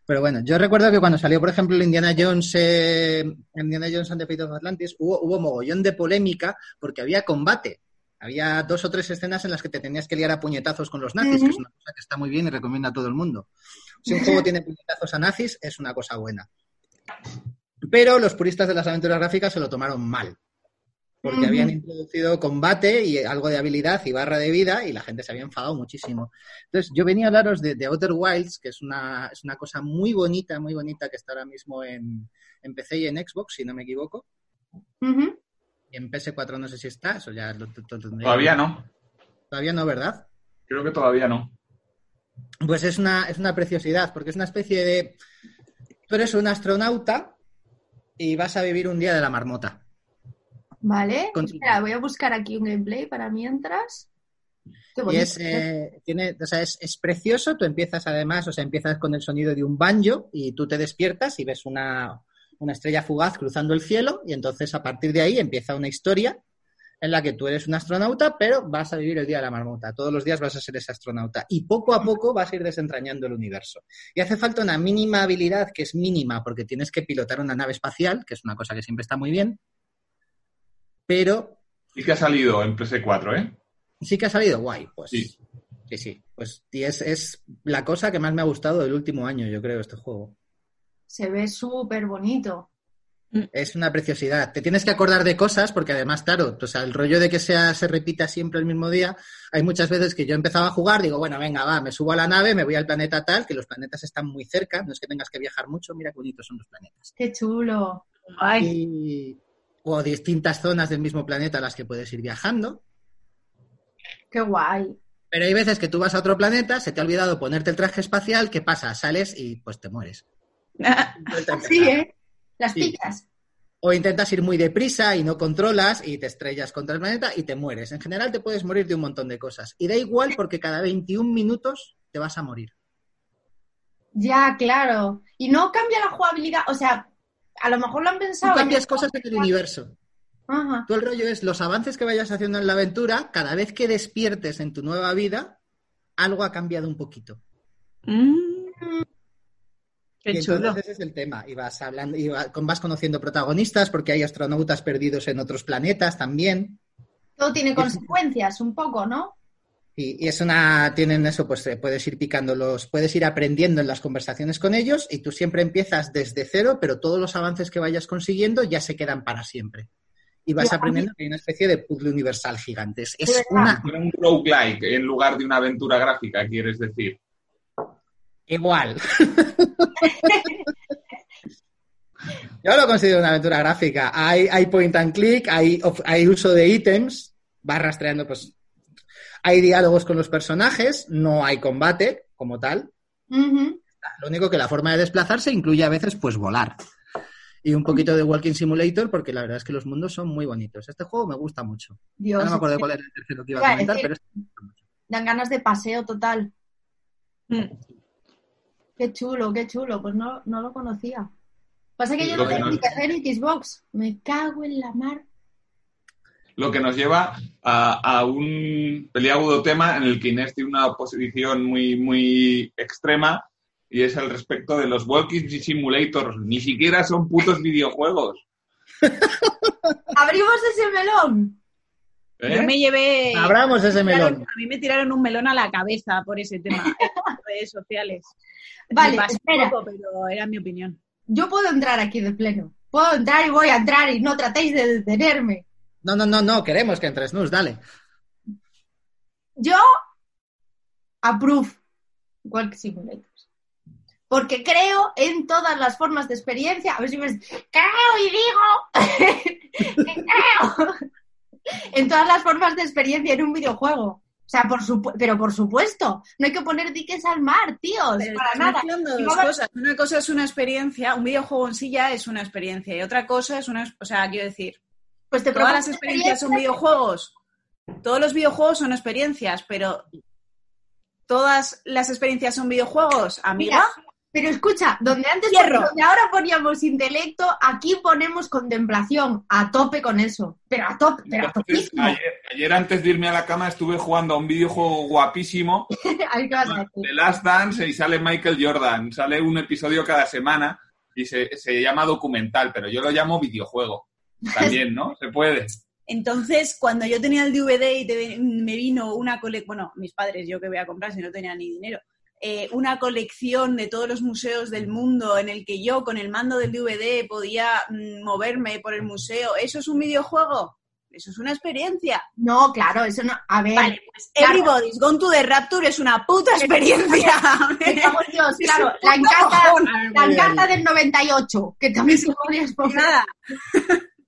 Pero bueno, yo recuerdo que cuando salió, por ejemplo, el Indiana Jones, eh, Indiana Jones and the Fate of Atlantis, hubo, hubo mogollón de polémica porque había combate. Había dos o tres escenas en las que te tenías que liar a puñetazos con los nazis, que es una cosa que está muy bien y recomienda a todo el mundo. Si un juego tiene puñetazos a nazis, es una cosa buena. Pero los puristas de las aventuras gráficas se lo tomaron mal. Porque habían introducido combate y algo de habilidad y barra de vida y la gente se había enfadado muchísimo. Entonces, yo venía a hablaros de, de Outer Wilds, que es una, es una cosa muy bonita, muy bonita que está ahora mismo en, en PC y en Xbox, si no me equivoco. Y en PS4 no sé si está, eso ya lo, lo- lo tendré. Todavía no. Todavía no, ¿verdad? Creo que todavía no. Pues es una, es una preciosidad, porque es una especie de... Tú eres un astronauta y vas a vivir un día de la marmota. Vale, espera, voy a buscar aquí un gameplay para mientras. Qué Y es, eh, tiene, o sea, es, es precioso, tú empiezas además, o sea, empiezas con el sonido de un banjo y tú te despiertas y ves una, una estrella fugaz cruzando el cielo y entonces a partir de ahí empieza una historia en la que tú eres un astronauta, pero vas a vivir el día de la marmota. Todos los días vas a ser ese astronauta y poco a poco vas a ir desentrañando el universo. Y hace falta una mínima habilidad que es mínima porque tienes que pilotar una nave espacial, que es una cosa que siempre está muy bien, pero Y que ha salido en PS4, ¿eh? sí que ha salido guay, pues. Sí. Sí, sí. Pues y es, es la cosa que más me ha gustado del último año, yo creo, este juego. Se ve súper bonito. Es una preciosidad. Te tienes que acordar de cosas porque además, claro, sea, el rollo de que sea, se repita siempre el mismo día, hay muchas veces que yo empezaba a jugar, digo, bueno, venga, va, me subo a la nave, me voy al planeta tal, que los planetas están muy cerca, no es que tengas que viajar mucho, mira qué bonitos son los planetas. Qué chulo. Ay, Y, o distintas zonas del mismo planeta a las que puedes ir viajando. Qué guay. Pero hay veces que tú vas a otro planeta, se te ha olvidado ponerte el traje espacial, ¿qué pasa? Sales y pues te mueres. Así. ¿eh? Las Sí. picas. O intentas ir muy deprisa y no controlas y te estrellas contra el planeta y te mueres. En general te puedes morir de un montón de cosas. Y da igual porque cada 21 minutos te vas a morir. Ya, claro. Y no cambia la jugabilidad. O sea, a lo mejor lo han Tú pensado. en- cambias cosas en el universo. Ajá. Tú el rollo es los avances que vayas haciendo en la aventura, cada vez que despiertes en tu nueva vida, algo ha cambiado un poquito. Mm. Qué y chulo. entonces ese es el tema. Y vas hablando, y vas conociendo protagonistas porque hay astronautas perdidos en otros planetas también. Todo tiene consecuencias, un poco, ¿no? Y, y es una, tienen eso, pues eh, puedes ir picando los, puedes ir aprendiendo en las conversaciones con ellos y tú siempre empiezas desde cero, pero todos los avances que vayas consiguiendo ya se quedan para siempre. Y vas Ya. aprendiendo que hay una especie de puzzle universal gigante. Es, una un roguelike en lugar de una aventura gráfica, quieres decir. Igual. Yo lo considero una aventura gráfica. Hay, hay point and click, hay, of- hay uso de ítems, vas rastreando, pues. Hay diálogos con los personajes, no hay combate como tal. Lo único que la forma de desplazarse incluye a veces pues volar. y un poquito de Walking Simulator, porque la verdad es que los mundos son muy bonitos. Este juego me gusta mucho. Dios, no me acuerdo es que cuál era el tercero que iba a comentar, pero este me gusta mucho. dan ganas de paseo total. Mm. Qué chulo, qué chulo. Pues no, no lo conocía. Pasa que yo Lo no tengo ni PC ni Xbox. Me cago en la mar. Lo que nos lleva a, a un peliagudo tema en el que Inés tiene una posición muy, muy extrema y es al respecto de los Walking Simulators. Ni siquiera son putos videojuegos. Abrimos ese melón. ¿eh? Yo me llevé. Abramos ese melón. A mí me tiraron un melón a la cabeza por ese tema en redes sociales. Vale, espera. poco, pero era mi opinión. Yo puedo entrar aquí de pleno. Puedo entrar y voy a entrar y no tratéis de detenerme. No, no, no, no, queremos que entres, Nus, dale. Yo approve Walk Simulators. Porque creo en todas las formas de experiencia. A ver si me... Creo y digo que creo en todas las formas de experiencia en un videojuego. O sea, por supu- pero por supuesto, no hay que poner diques al mar, tíos, Pero para nada. dos cosas. Una cosa es una experiencia, un videojuego en sí ya es una experiencia y otra cosa es una, o sea, quiero decir, Pues te todas las experiencias son videojuegos. Todos los videojuegos son experiencias, pero todas las experiencias son videojuegos, amiga. Mira, pero escucha, donde antes donde ahora poníamos intelecto, aquí ponemos contemplación, a tope con eso. Pero a tope, pero a Entonces, ayer, ayer antes de irme a la cama estuve jugando a un videojuego guapísimo, A ver qué vas a decir. The Last Dance, y sale Michael Jordan. Sale un episodio cada semana y se, se llama documental, pero yo lo llamo videojuego. También, ¿no? Se puede. Entonces, cuando yo tenía el DVD y te- me vino una colección, bueno, mis padres, yo que voy a comprar si no tenía ni dinero, eh, una colección de todos los museos del mundo en el que yo con el mando del DVD podía mm, moverme por el museo, ¿eso es un videojuego? Eso es una experiencia. No, claro, eso no. A ver, Vale, pues Claro. Everybody's Gone to the Rapture es una puta experiencia. en Dios, claro, la encarta, la encarta del 98, que también se podrías poner. Nada.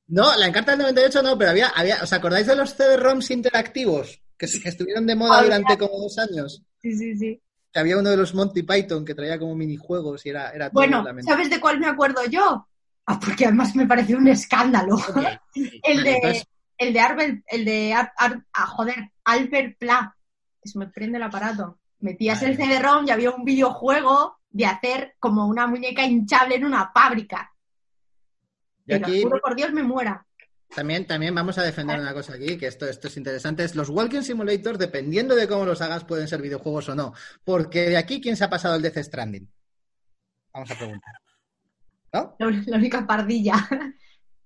No, la encarta del 98 no, pero había, había ¿os acordáis de los CD-ROMs interactivos? Que, estuvieron de moda durante como dos años. Sí, sí, sí. Que había uno de los Monty Python que traía como minijuegos y era, era todo Bueno. ¿sabes de cuál me acuerdo yo? Ah, porque además me pareció un escándalo. el de, el de Arbel, el de Ar- Ar- ah, joder, Albert Pla. Se me prende el aparato. Metías el CD-ROM y había un videojuego de hacer como una muñeca hinchable en una fábrica. Y aquí juro por Dios me muera. También, también vamos a defender una cosa aquí, que esto, esto es interesante. Es los Walking Simulators, dependiendo de cómo los hagas, pueden ser videojuegos o no. Porque de aquí, ¿quién se ha pasado el Death Stranding? Vamos a preguntar. ¿No? La, la única pardilla.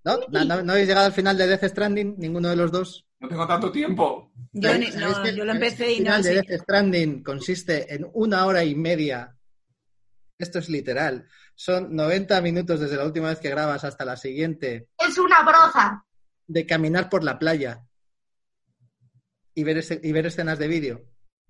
¿No? ¿No, no, no habéis llegado al final de Death Stranding? ¿Ninguno de los dos? No tengo tanto tiempo. Yo, ni- ¿Sabéis no, que- yo lo empecé y el no final de. Death Stranding consiste en una hora y media. Esto es literal. Son 90 minutos desde la última vez que grabas hasta la siguiente es una broza. De caminar por la playa y ver, ese- y ver escenas de vídeo.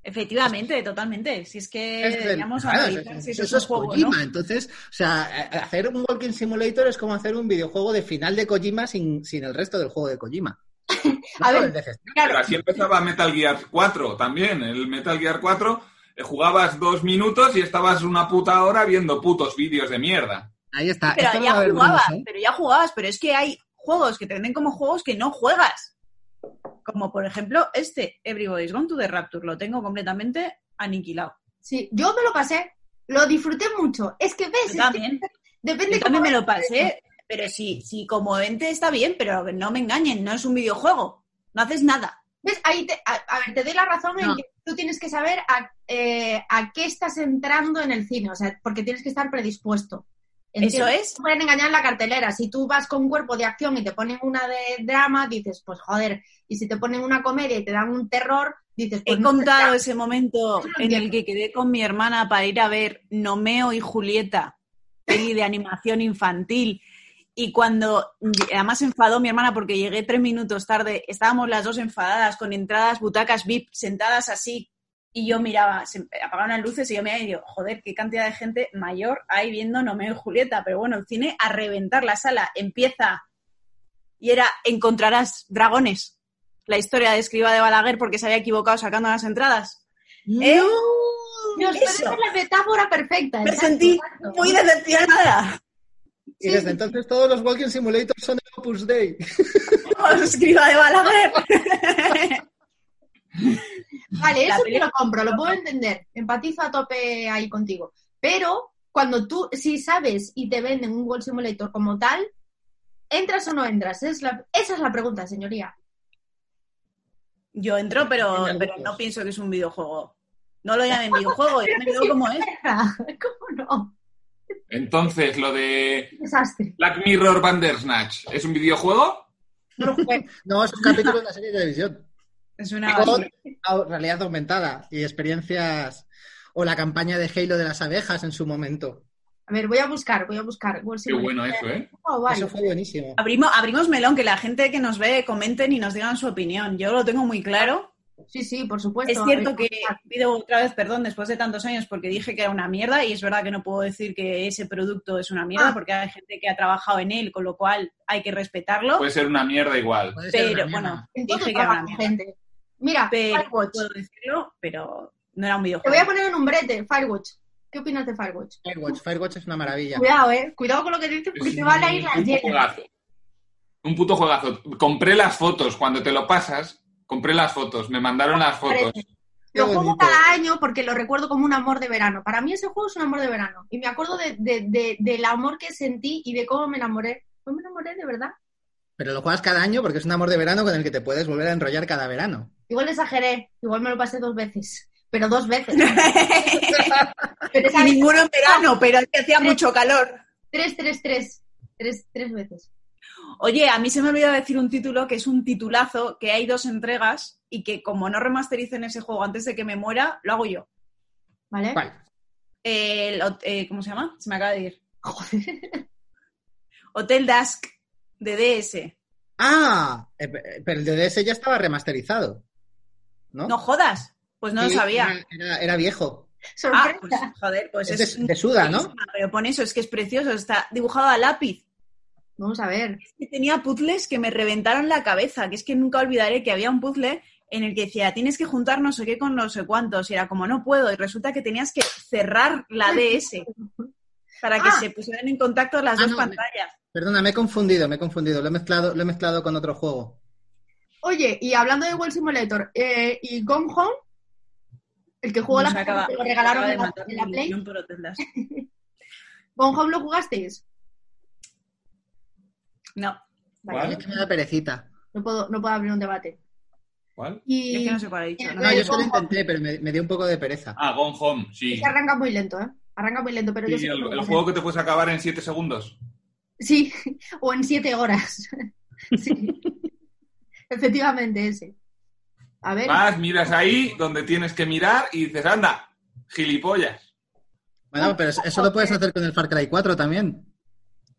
Efectivamente, totalmente. Si es que Es del- claro, analizar eso, si eso eso es juego, Kojima. ¿no? Entonces, o sea, a- hacer un Walking Simulator es como hacer un videojuego de final de Kojima sin, sin el resto del juego de Kojima. No A ver. Claro, Pero así empezaba Metal Gear 4 también. El Metal Gear 4 eh, jugabas dos minutos y estabas una puta hora viendo putos vídeos de mierda. Ahí está. Pero Esto ya jugabas, ¿eh? pero ya jugabas, pero es que hay juegos que te venden como juegos que no juegas. Como por ejemplo este, Everybody's Gone to the Rapture, lo tengo completamente aniquilado. sí, yo me lo pasé, lo disfruté mucho. Es que ves, Yo es que también. depende Yo también me lo pasé, pero sí, sí, como ente está bien, pero no me engañen, no es un videojuego. No haces nada. ¿Ves? Ahí te, a, a ver, te doy la razón en que tú tienes que saber a, eh, a qué estás entrando en el cine, o sea, porque tienes que estar predispuesto. Eso es. Pueden engañar en la cartelera. Si tú vas con cuerpo de acción y te ponen una de drama, dices, pues joder. Y si te ponen una comedia y te dan un terror, dices, pues He no, contado ese momento en el que quedé con mi hermana para ir a ver Nomeo y Julieta, peli de animación infantil. Y cuando, además enfadó mi hermana porque llegué tres minutos tarde, estábamos las dos enfadadas con entradas, butacas VIP, sentadas así. Y yo miraba, se apagaban las luces y yo miraba y digo, joder, qué cantidad de gente mayor hay viendo Nomeo y Julieta. Pero bueno, el cine a reventar la sala. Empieza y era Encontrarás dragones. La historia de Escriba de Balaguer porque se había equivocado sacando las entradas. ¿Eh? Dios, esa es la metáfora perfecta. Me exacto, sentí exacto. muy decepcionada. Y desde entonces todos los Walking Simulators son de Opus Dei. Os escriba de Balaguer. Vale, eso te lo compro, lo puedo entender. Empatizo a tope ahí contigo. Pero cuando tú, si sabes y te venden un World Simulator como tal, ¿entras o no entras? Es la- esa es la pregunta, señoría. Yo entro, pero, pero no pienso que es un videojuego. No lo llamen videojuego, yo me quedo como es. ¿Cómo no? Entonces, lo de Desastre. Black Mirror Bandersnatch, ¿es un videojuego? No, es un capítulo de una serie de televisión. Es una Con realidad aumentada y experiencias. O la campaña de Halo de las abejas en su momento. A ver, voy a buscar, voy a buscar. Qué bueno eso, ¿eh? Oh, vale. Eso fue buenísimo. Abrimos, abrimos melón, que la gente que nos ve comenten y nos digan su opinión. Yo lo tengo muy claro. Sí, sí, por supuesto. Es cierto que pido otra vez perdón después de tantos años porque dije que era una mierda y es verdad que no puedo decir que ese producto es una mierda Ah. porque hay gente que ha trabajado en él, con lo cual hay que respetarlo. Puede ser una mierda igual. Puede ser pero una mierda. bueno, dije que era una mierda. gente. Mira, Pero Firewatch. puedo decirlo, pero no era un Te videojuego. voy a poner en un brete, Firewatch. ¿Qué opinas de Firewatch? Firewatch, Firewatch es una maravilla. Cuidado, eh. Cuidado con lo que dices porque Es te van a ir las llenas. juegazo. Un puto juegazo. Compré las fotos. Cuando te lo pasas, compré las fotos. Me mandaron las fotos. Lo juego cada año porque lo recuerdo como un amor de verano. Para mí ese juego es un amor de verano. Y me acuerdo de, de- de- del amor que sentí y de cómo me enamoré. ¿Cómo me enamoré de verdad? Pero lo juegas cada año porque es un amor de verano con el que te puedes volver a enrollar cada verano. Igual exageré. Igual me lo pasé dos veces. Pero dos veces. Pero Y ninguno en verano, pero es que hacía mucho calor. Tres, tres, tres. Tres, tres veces. Oye, a mí se me olvidó decir un título que es un titulazo, que hay dos entregas y que como no remastericen ese juego antes de que me muera, lo hago yo. ¿Vale? ¿Cuál? El hot- eh, ¿Cómo se llama? Se me acaba de ir. Joder. Hotel Dusk de DS. Ah, eh, pe- pero el DDS ya estaba remasterizado. ¿No? No jodas. Pues no Sí, lo sabía. Era, era- era viejo. Ah, Sorpresa. pues joder, pues Es es... de, de Suda, ¿no? Pero pone eso, es que es precioso, está dibujado a lápiz. Vamos a ver. Es que tenía puzzles que me reventaron la cabeza, que es que nunca olvidaré que había un puzzle en el que decía, tienes que juntar no sé qué con no sé cuántos, y era como, no puedo, y resulta que tenías que cerrar la DS para que Ah. se pusieran en contacto las Ah, dos no, me- pantallas. Perdona, me he confundido, me he confundido. Lo he mezclado, lo he mezclado con otro juego. Oye, y hablando de World Simulator, eh, ¿y Gone Home? El que jugó la acaba- que lo regalaron en la, en la Play. ¿Gone Home lo jugasteis? No, ¿Cuál? Es que me da perecita. No puedo, no puedo abrir un debate. ¿Cuál? Y es que no sé cuál he dicho. ¿no? No, yo solo intenté, pero me, me dio un poco de pereza. Ah, Gone Home, sí. es que arranca muy lento, ¿eh? Arranca muy lento, pero yo Sí, sé que el, el juego que te puedes acabar en 7 segundos. Sí, o en siete horas. sí. Efectivamente, ese. A ver, Vas, miras ahí donde tienes que mirar y dices, anda, gilipollas. Bueno, pero eso lo puedes hacer con el Far Cry 4 también.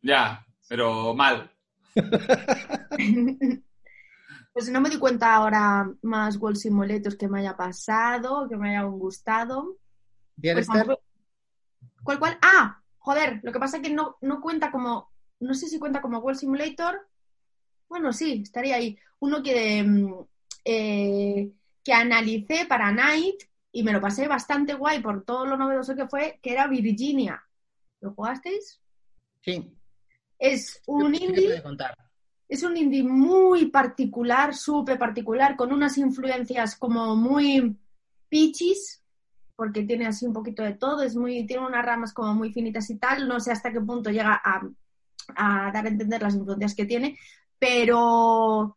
Ya, pero mal. pues no me di cuenta ahora más World Simulators que me haya pasado, que me haya gustado. Dear Pues Esther, ¿Cuál, cuál? Ah, joder, lo que pasa es que no, no cuenta como, no sé si cuenta como World Simulator. Bueno, sí, estaría ahí. Uno que, mm, eh, que analicé para Night y me lo pasé bastante guay por todo lo novedoso que fue, que era Virginia. ¿Lo jugasteis? sí. Es un ¿Qué te indie es un indie muy particular, súper particular, con unas influencias como muy pichis, porque tiene así un poquito de todo, es muy, tiene unas ramas como muy finitas y tal, no sé hasta qué punto llega a, a dar a entender las influencias que tiene, pero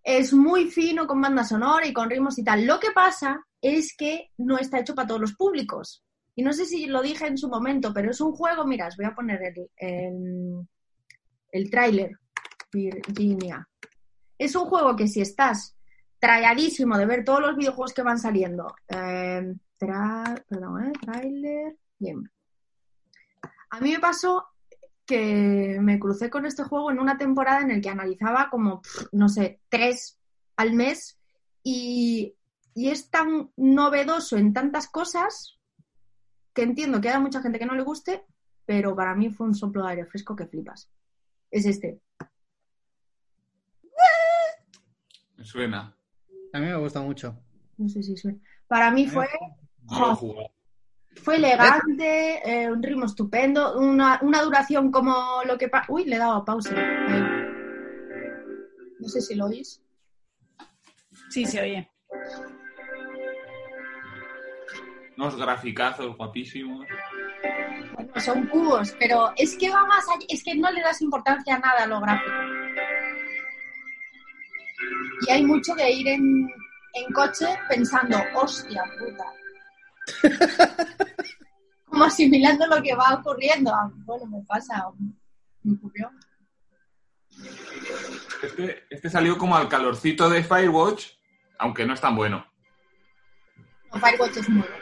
es muy fino con banda sonora y con ritmos y tal. Lo que pasa es que no está hecho para todos los públicos. Y no sé si lo dije en su momento, pero es un juego, mira, os voy a poner el, el, tráiler. Virginia. Es un juego que si estás trayadísimo de ver todos los videojuegos que van saliendo, eh, perdón, eh, trailer, bien. A mí me pasó que me crucé con este juego en una temporada en el que analizaba como, pff, no sé, tres al mes y, y es tan novedoso en tantas cosas que entiendo que haya mucha gente que no le guste, pero para mí fue un soplo de aire fresco que flipas. Es este. Me suena. A mí me gusta mucho. No sé si suena. Para mí fue. No lo he jugado. Fue elegante, eh, un ritmo estupendo, una, una duración como lo que... Uy, le he dado a pausa. No sé si lo oís. Sí, se oye. Unos graficazos guapísimos. Bueno, son cubos, pero es que va más allá, es que no le das importancia a nada a lo gráfico. Y hay mucho de ir en, en coche pensando, hostia puta. Como asimilando lo que va ocurriendo. Ah, Bueno, me pasa, me ocurrió. Este, este salió como al calorcito de Firewatch, aunque no es tan bueno. No, Firewatch es nuevo.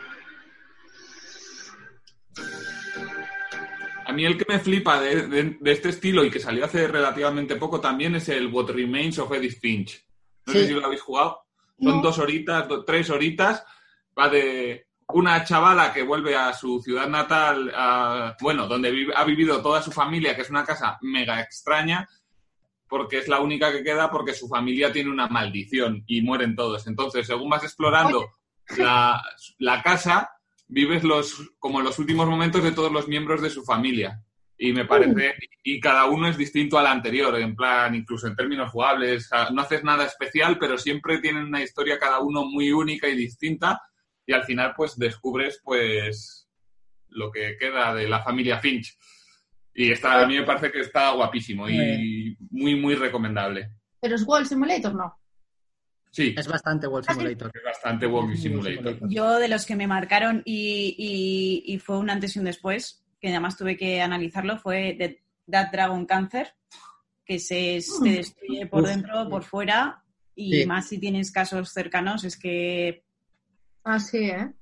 A mí el que me flipa de, de- de este estilo y que salió hace relativamente poco también es el What Remains of Edith Finch. No sé si lo habéis jugado. Son No. dos horitas, do- tres horitas. Va de una chavala que vuelve a su ciudad natal, a- bueno, donde vive- ha vivido toda su familia, que es una casa mega extraña, porque es la única que queda porque su familia tiene una maldición y mueren todos. Entonces, según vas explorando la, la casa, vives los como los últimos momentos de todos los miembros de su familia. Y me parece, y cada uno es distinto al anterior, en plan, incluso en términos jugables, no haces nada especial, pero siempre tienen una historia cada uno muy única y distinta, y al final pues descubres pues lo que queda de la familia Finch. Y está, a mí me parece que está guapísimo y muy, muy recomendable. Pero es Wall Simulator, no. Sí, Es bastante World Ah. Simulator. es bastante muy Simulator. Yo de los que me marcaron y, y- y fue un antes y un después, que además tuve que analizarlo, fue de That Dragon Cancer, que se, se destruye por dentro, por fuera, y Sí. más si tienes casos cercanos, es que Ah, sí, ¿eh?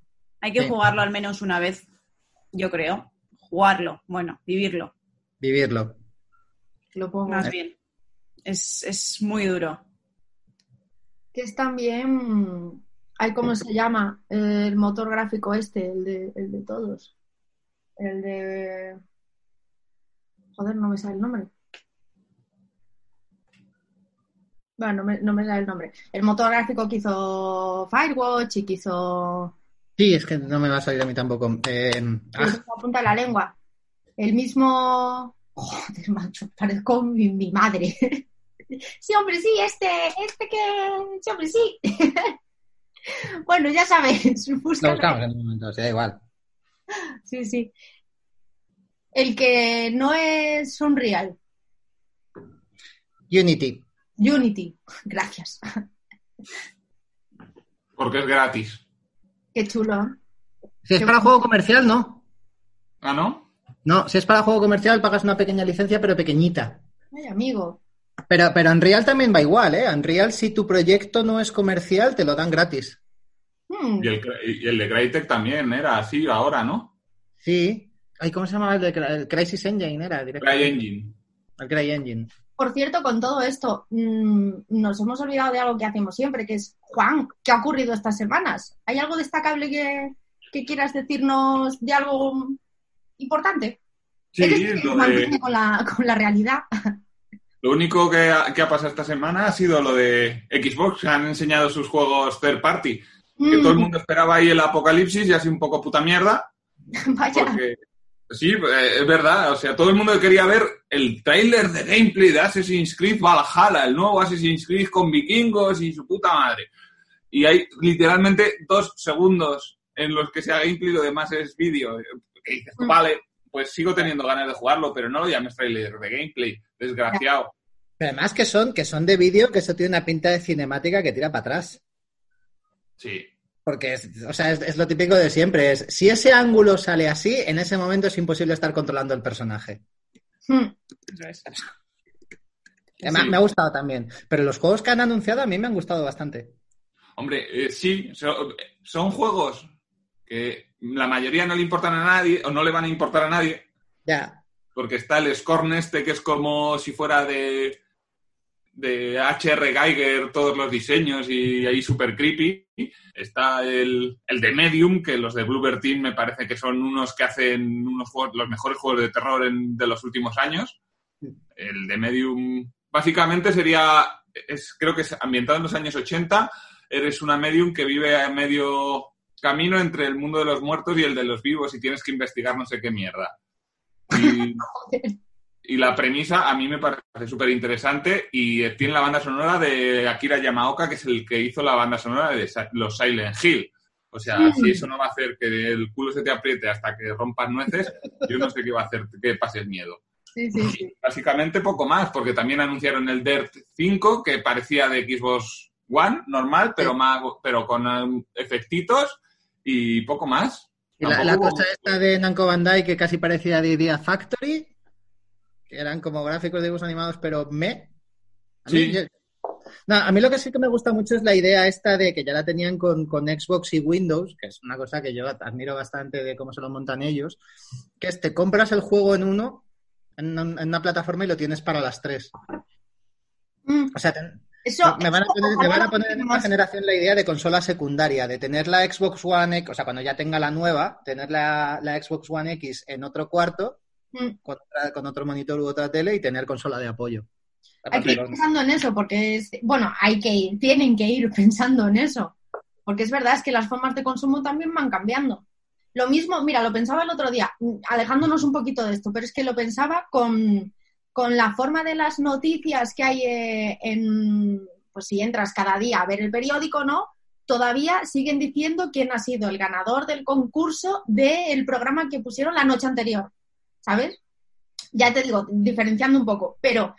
hay que Sí. jugarlo al menos una vez, yo creo. Jugarlo, bueno, vivirlo, Vivirlo. Lo pongo. más bien. Es, es muy duro. Que es también. Ay, ¿cómo se llama? El motor gráfico este, el de, el de todos. El de. Joder, no me sale el nombre. Bueno, no me, no me sale el nombre. El motor gráfico que hizo Firewatch y que hizo. Sí, es que no me va a salir a mí tampoco. Eh, ah, apunta la lengua. El mismo. Joder, macho, parezco mi, mi madre. sí, hombre, sí, este, este que. Sí, hombre, sí. bueno, ya sabéis. lo búscalo. buscamos en un momento, sea, da igual. Sí, sí. El que no es Unreal. Unity. Unity. Gracias. Porque es gratis. Qué chulo. Si es para juego comercial, no. ¿Ah, no? No, si es para juego comercial pagas una pequeña licencia, pero pequeñita. Ay, amigo. Pero, pero Unreal también va igual, ¿eh? Unreal, si tu proyecto no es comercial, te lo dan gratis. Hmm, Y el, y el de Crytek también era así ahora, ¿no? Sí. Ay, ¿cómo se llama el de Cry- el Crisis Engine? Era directamente. CryEngine. El CryEngine. Por cierto, con todo esto, mm, nos hemos olvidado de algo que hacemos siempre, que es, Juan, ¿qué ha ocurrido estas semanas? ¿Hay algo destacable que, que quieras decirnos de algo importante? Sí, lo, de, con, la, con la realidad. lo único que ha, que ha pasado esta semana ha sido lo de Xbox. Han enseñado sus juegos third party. Que Mm, todo el mundo esperaba ahí el apocalipsis y así un poco puta mierda. Vaya. Porque, sí, eh, es verdad. O sea, todo el mundo quería ver el tráiler de gameplay de Assassin's Creed Valhalla, el nuevo Assassin's Creed con vikingos y su puta madre. Y hay literalmente dos segundos en los que sea gameplay y lo demás es vídeo. Que dices, Mm. vale, pues sigo teniendo ganas de jugarlo, pero no lo llames trailer de gameplay, desgraciado. Pero además que son, que son de vídeo, que eso tiene una pinta de cinemática que tira para atrás. Sí. Porque, es, o sea, es, es lo típico de siempre. Es, si ese ángulo sale así, en ese momento es imposible estar controlando el personaje. Hmm. Además, Sí. Me ha gustado también. Pero los juegos que han anunciado a mí me han gustado bastante. Hombre, eh, sí, so- son juegos que la mayoría no le importan a nadie o no le van a importar a nadie, Ya. porque está el Scorn este que es como si fuera de, de H.R. Geiger todos los diseños y ahí súper creepy. Está el, el de Medium, que los de Bluebird Team me parece que son unos que hacen unos juegos, los mejores juegos de terror en- de los últimos años. El de Medium básicamente sería, es, creo que es ambientado en los años 80, eres una medium que vive a medio camino entre el mundo de los muertos y el de los vivos y tienes que investigar no sé qué mierda. Y, y la premisa a mí me parece súper interesante y tiene la banda sonora de Akira Yamaoka, que es el que hizo la banda sonora de los Silent Hill. O sea, Mm. si eso no va a hacer que el culo se te apriete hasta que rompas nueces, yo no sé qué va a hacer que pases miedo. Sí, sí, sí. Básicamente poco más, porque también anunciaron el Dirt 5, que parecía de Xbox One, normal, pero, más, pero con um, efectitos y poco más. Y la, la cosa esta de Namco Bandai que casi parecía de Idea Factory, que eran como gráficos de dibujos animados, pero me. A mí, Sí. yo- No, a mí lo que sí que me gusta mucho es la idea esta de que ya la tenían con, con Xbox y Windows, que es una cosa que yo admiro bastante de cómo se lo montan ellos, que es te compras el juego en uno, en, un- en una plataforma y lo tienes para las tres. Mm, O sea, te- Eso, me van a poner, me van a poner en más. generación la idea de consola secundaria, de tener la Xbox One X, o sea, cuando ya tenga la nueva, tener la, la Xbox One X en otro cuarto, Mm. con, otra- con otro monitor u otra tele y tener consola de apoyo. Hay que ir pensando en eso, porque es, bueno, hay que ir, tienen que ir pensando en eso. Porque es verdad, es que las formas de consumo también van cambiando. Lo mismo, mira, lo pensaba el otro día, alejándonos un poquito de esto, pero es que lo pensaba con, con la forma de las noticias que hay eh, en, pues si entras cada día a ver el periódico, ¿no? Todavía siguen diciendo quién ha sido el ganador del concurso del programa que pusieron la noche anterior, ¿sabes? Ya te digo, diferenciando un poco, pero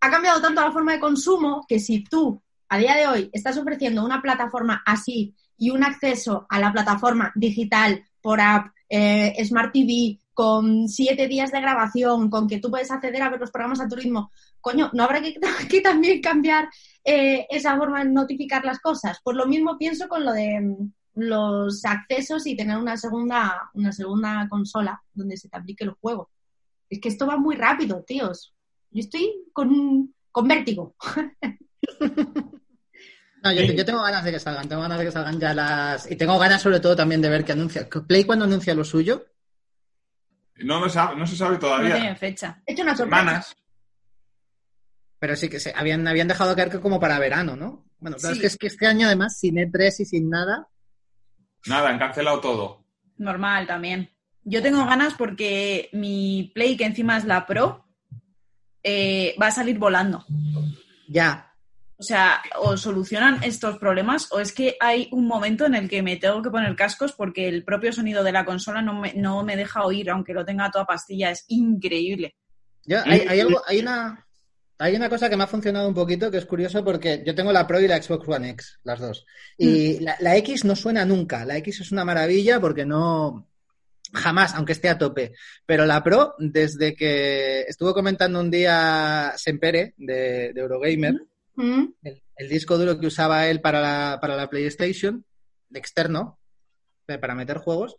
ha cambiado tanto la forma de consumo que si tú a día de hoy estás ofreciendo una plataforma así y un acceso a la plataforma digital por app, eh, Smart TV, con siete días de grabación, con que tú puedes acceder a ver los programas a tu ritmo, coño, ¿no habrá que, también cambiar eh, esa forma de notificar las cosas? Pues lo mismo pienso con lo de mm, los accesos y tener una segunda, una segunda consola donde se te aplique el juego. Es que esto va muy rápido, tíos. Yo estoy con, con vértigo. No, yo, yo tengo ganas de que salgan, tengo ganas de que salgan ya las... Y tengo ganas sobre todo también de ver que anuncia... Play cuando anuncia lo suyo, No, lo sabe- no se sabe No todavía. tienen fecha. He hecho una sorpresa. Semanas. pero sí que se, habían, habían dejado caer que como para verano, ¿no? Bueno, claro, Sí. es, que, es que este año además sin E3 y sin nada, Nada, han cancelado todo. Normal también. Yo tengo ganas porque mi Play, que encima es la Pro, eh, va a salir volando. ya. O sea, o solucionan estos problemas o es que hay un momento en el que me tengo que poner cascos porque el propio sonido de la consola no me, no me deja oír, aunque lo tenga a toda pastilla. Es increíble. Hay, hay algo, hay una... Hay una cosa que me ha funcionado un poquito que es curioso porque yo tengo la Pro y la Xbox One X, las dos. Y la, la X no suena nunca. La X es una maravilla porque no. Jamás, aunque esté a tope. Pero la Pro, desde que estuvo comentando un día Sempere de, de Eurogamer, Mm. el, el disco duro que usaba él para la, para la PlayStation, de externo, eh, para meter juegos.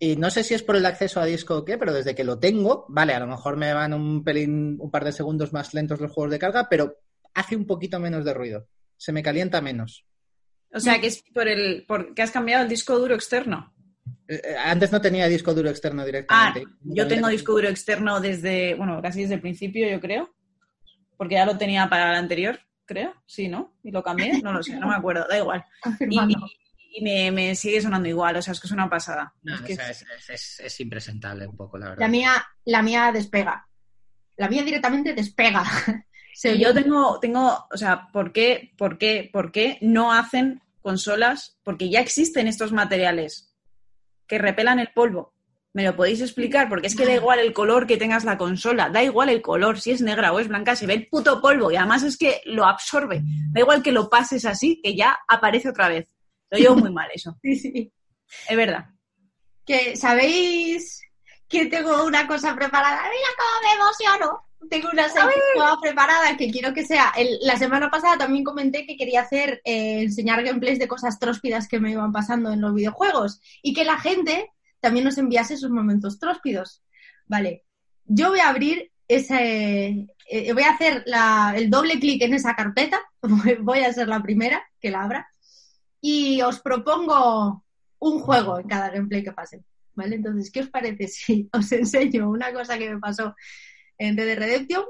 Y no sé si es por el acceso a disco o qué, pero desde que lo tengo, vale, a lo mejor me van un pelín, un par de segundos más lentos los juegos de carga, pero hace un poquito menos de ruido. Se me calienta menos. O sea, que es por el porque has cambiado el disco duro externo. Eh, eh, Antes no tenía disco duro externo Ah, directamente. yo tengo disco duro externo desde, bueno, casi desde el principio, yo creo. Porque ya lo tenía para el anterior, creo. Sí, ¿no? Y lo cambié, no lo sé, no me acuerdo, da igual. Y. y me, me sigue sonando igual, o sea, es que es una pasada. No, Es que o sea, es, es- es- es impresentable un poco, la verdad. La mía, la mía despega. La mía directamente despega. Se yo tengo, tengo, o sea, ¿por qué, por qué, por qué no hacen consolas? Porque ya existen estos materiales que repelan el polvo. ¿Me lo podéis explicar? Porque es que da igual el color que tengas la consola, da igual el color, si es negra o es blanca, se ve el puto polvo y además es que lo absorbe. Da igual que lo pases así, que ya aparece otra vez. Lo llevo muy mal eso, Sí, sí. es verdad. Que sabéis que tengo una cosa preparada. Mira cómo me emociono. Tengo una nueva preparada que quiero que sea. el- la semana pasada también comenté que quería hacer eh, enseñar gameplays de cosas tróspidas que me iban pasando en los videojuegos y que la gente también nos enviase sus momentos tróspidos. Vale, yo voy a abrir ese. eh, voy a hacer la- el doble clic en esa carpeta. Voy a ser la primera que la abra. Y os propongo un juego en cada gameplay que pase. ¿Vale? Entonces, ¿qué os parece si os enseño una cosa que me pasó en Red Dead Redemption?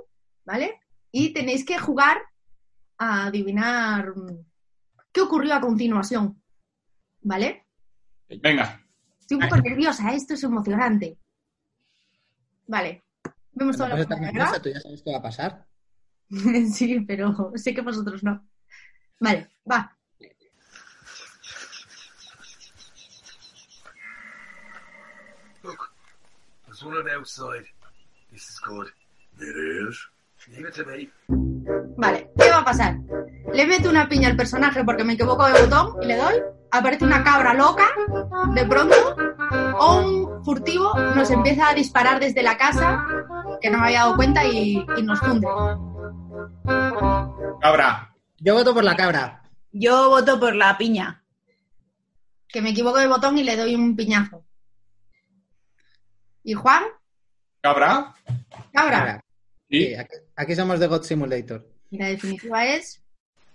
¿Vale? Y tenéis que jugar a adivinar mm, qué ocurrió a continuación. ¿Vale? Venga. Estoy un poco nerviosa, ¿eh? esto es emocionante. Vale. Vemos toda la nerviosa, tú ya sabes qué va a pasar. Sí, pero sé que vosotros no. Vale, va. There's one on the outside. This is good. It is. Leave it to me. Vale, ¿qué va a pasar? Le meto una piña al personaje porque me equivoco de botón y le doy. Aparece una cabra loca, de pronto, o un furtivo nos empieza a disparar desde la casa, que no me había dado cuenta, y, y nos funde. Cabra. Yo voto por la cabra. Yo voto por la piña. Que me equivoco de botón y le doy un piñazo. ¿Y Juan? Cabra. Cabra. Sí. Sí, aquí, aquí somos de God Simulator. Y la definitiva es...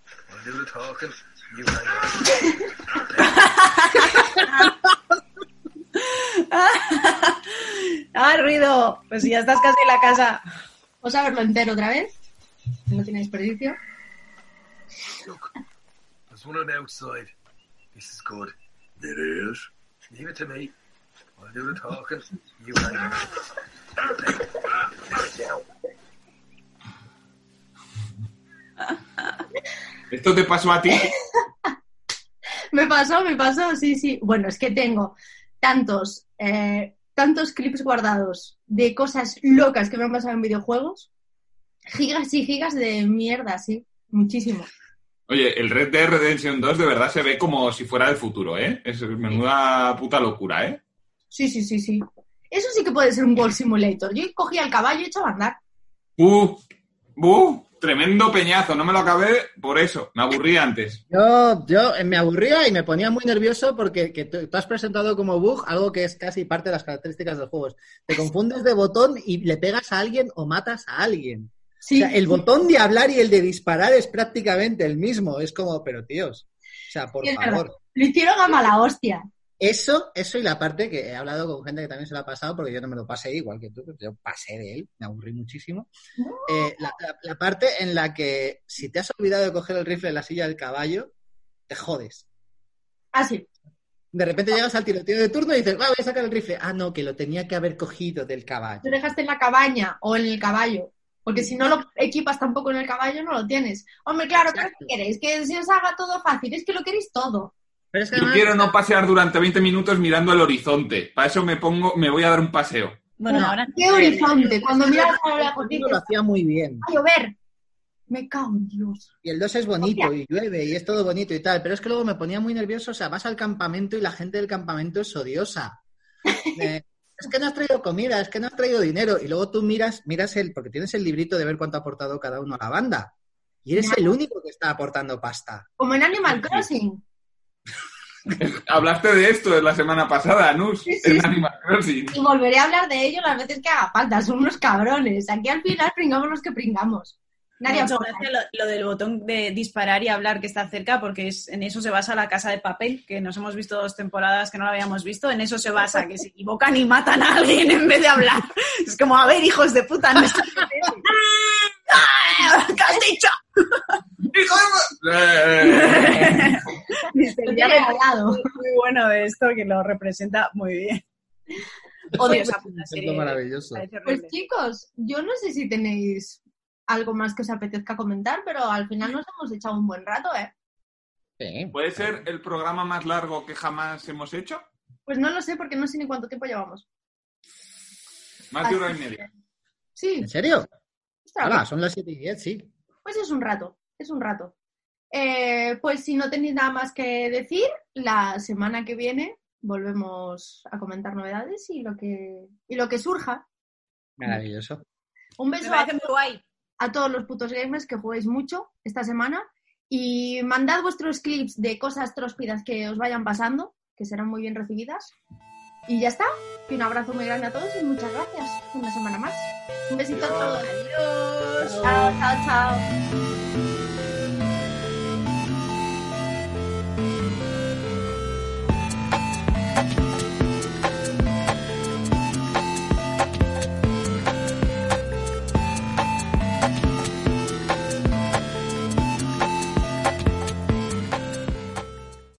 ¡Ah, ruido! Pues ya estás casi en la casa. Vamos a verlo entero otra vez. No tiene desperdicio. Look, there's one on the outside. This is good. It is. Leave it to me. The talking. You. ¿Esto te pasó a ti? Me pasó, me pasó, sí, sí. Bueno, es que tengo tantos, eh, tantos clips guardados de cosas locas que me han pasado en videojuegos. Gigas y gigas de mierda, sí. Muchísimo. Oye, el Red Dead Redemption 2 de verdad se ve como si fuera del futuro, ¿eh? Es menuda puta locura, ¿eh? Sí, sí, sí, sí. Eso sí que puede ser un World Simulator. Yo cogía el caballo y echaba a andar. ¡Uh! ¡Uh! Tremendo peñazo, no me lo acabé por eso. Me aburrí antes. Yo, yo eh, me aburría y me ponía muy nervioso porque que tú, tú has presentado como bug algo que es casi parte de las características de los juegos. Te confundes de botón y le pegas a alguien o matas a alguien. Sí. O sea, el botón de hablar y el de disparar es prácticamente el mismo. Es como, pero tíos, o sea, por Sí, favor. Lo hicieron a mala hostia. Eso, eso y la parte que he hablado con gente que también se lo ha pasado, porque yo no me lo pasé igual que tú, yo pasé de él, me aburrí muchísimo. Eh, la, la- la parte en la que si te has olvidado de coger el rifle de la silla del caballo, te jodes. Ah, sí. De repente llegas al tiroteo de turno y dices, ah, voy a sacar el rifle. Ah, no, que lo tenía que haber cogido del caballo. Lo dejaste en la cabaña o en el caballo. Porque si no lo equipas tampoco en el caballo, no lo tienes. Hombre, claro, ¿qué Exacto. queréis? Que se os haga todo fácil. Es que lo queréis todo. Pero es que Yo además, quiero no pasear durante 20 minutos mirando el horizonte. Para eso me pongo, me voy a dar un paseo. Bueno, Bueno, ahora ¿Qué horizonte? Cuando miras a la el dices, lo hacía muy bien. va a llover. Me cago en Dios. Y el 2 es bonito y llueve y es todo bonito y tal, pero es que luego me ponía muy nervioso, o sea, vas al campamento y la gente del campamento es odiosa. Eh, es que no has traído comida, es que no has traído dinero y luego tú miras, miras el, porque tienes el librito de ver cuánto ha aportado cada uno a la banda y eres Ya. el único que está aportando pasta. Como en Animal Crossing. Hablaste de esto la semana pasada, Anus, Sí, sí, en. Animal Crossing. Y volveré a hablar de ello las veces que haga falta. Son unos cabrones. Aquí al final pringamos los que pringamos. Nadie gracia lo, lo del botón de disparar y hablar que está cerca, porque es, en eso se basa la casa de papel, que nos hemos visto dos temporadas que no la habíamos visto. En eso se basa, que se equivocan y matan a alguien en vez de hablar. Es como, a ver, hijos de puta, no está-. ¿Qué has dicho? ¡Hijo de... Eh, muy bueno de esto, que lo representa muy bien. Odio esa puta serie. maravilloso. Pues chicos, yo no sé si tenéis algo más que os apetezca comentar, pero al final nos hemos echado un buen rato, ¿eh? Sí. ¿Puede ser el programa más largo que jamás hemos hecho? Pues no lo sé porque no sé ni cuánto tiempo llevamos. Más de hora y media. Sí, ¿En serio? Hola, son las 7 y 10, sí. pues es un rato, es un rato. Eh, pues si no tenéis nada más que decir, la semana que viene volvemos a comentar novedades y lo que, y lo que surja. Maravilloso. Un beso a, guay. a todos los putos gamers que juguéis mucho esta semana y mandad vuestros clips de cosas tróspidas que os vayan pasando, que serán muy bien recibidas. Y ya está. Y un abrazo muy grande a todos y muchas gracias. Una semana más. Un besito a todos. Adiós. Chao, chao, chao.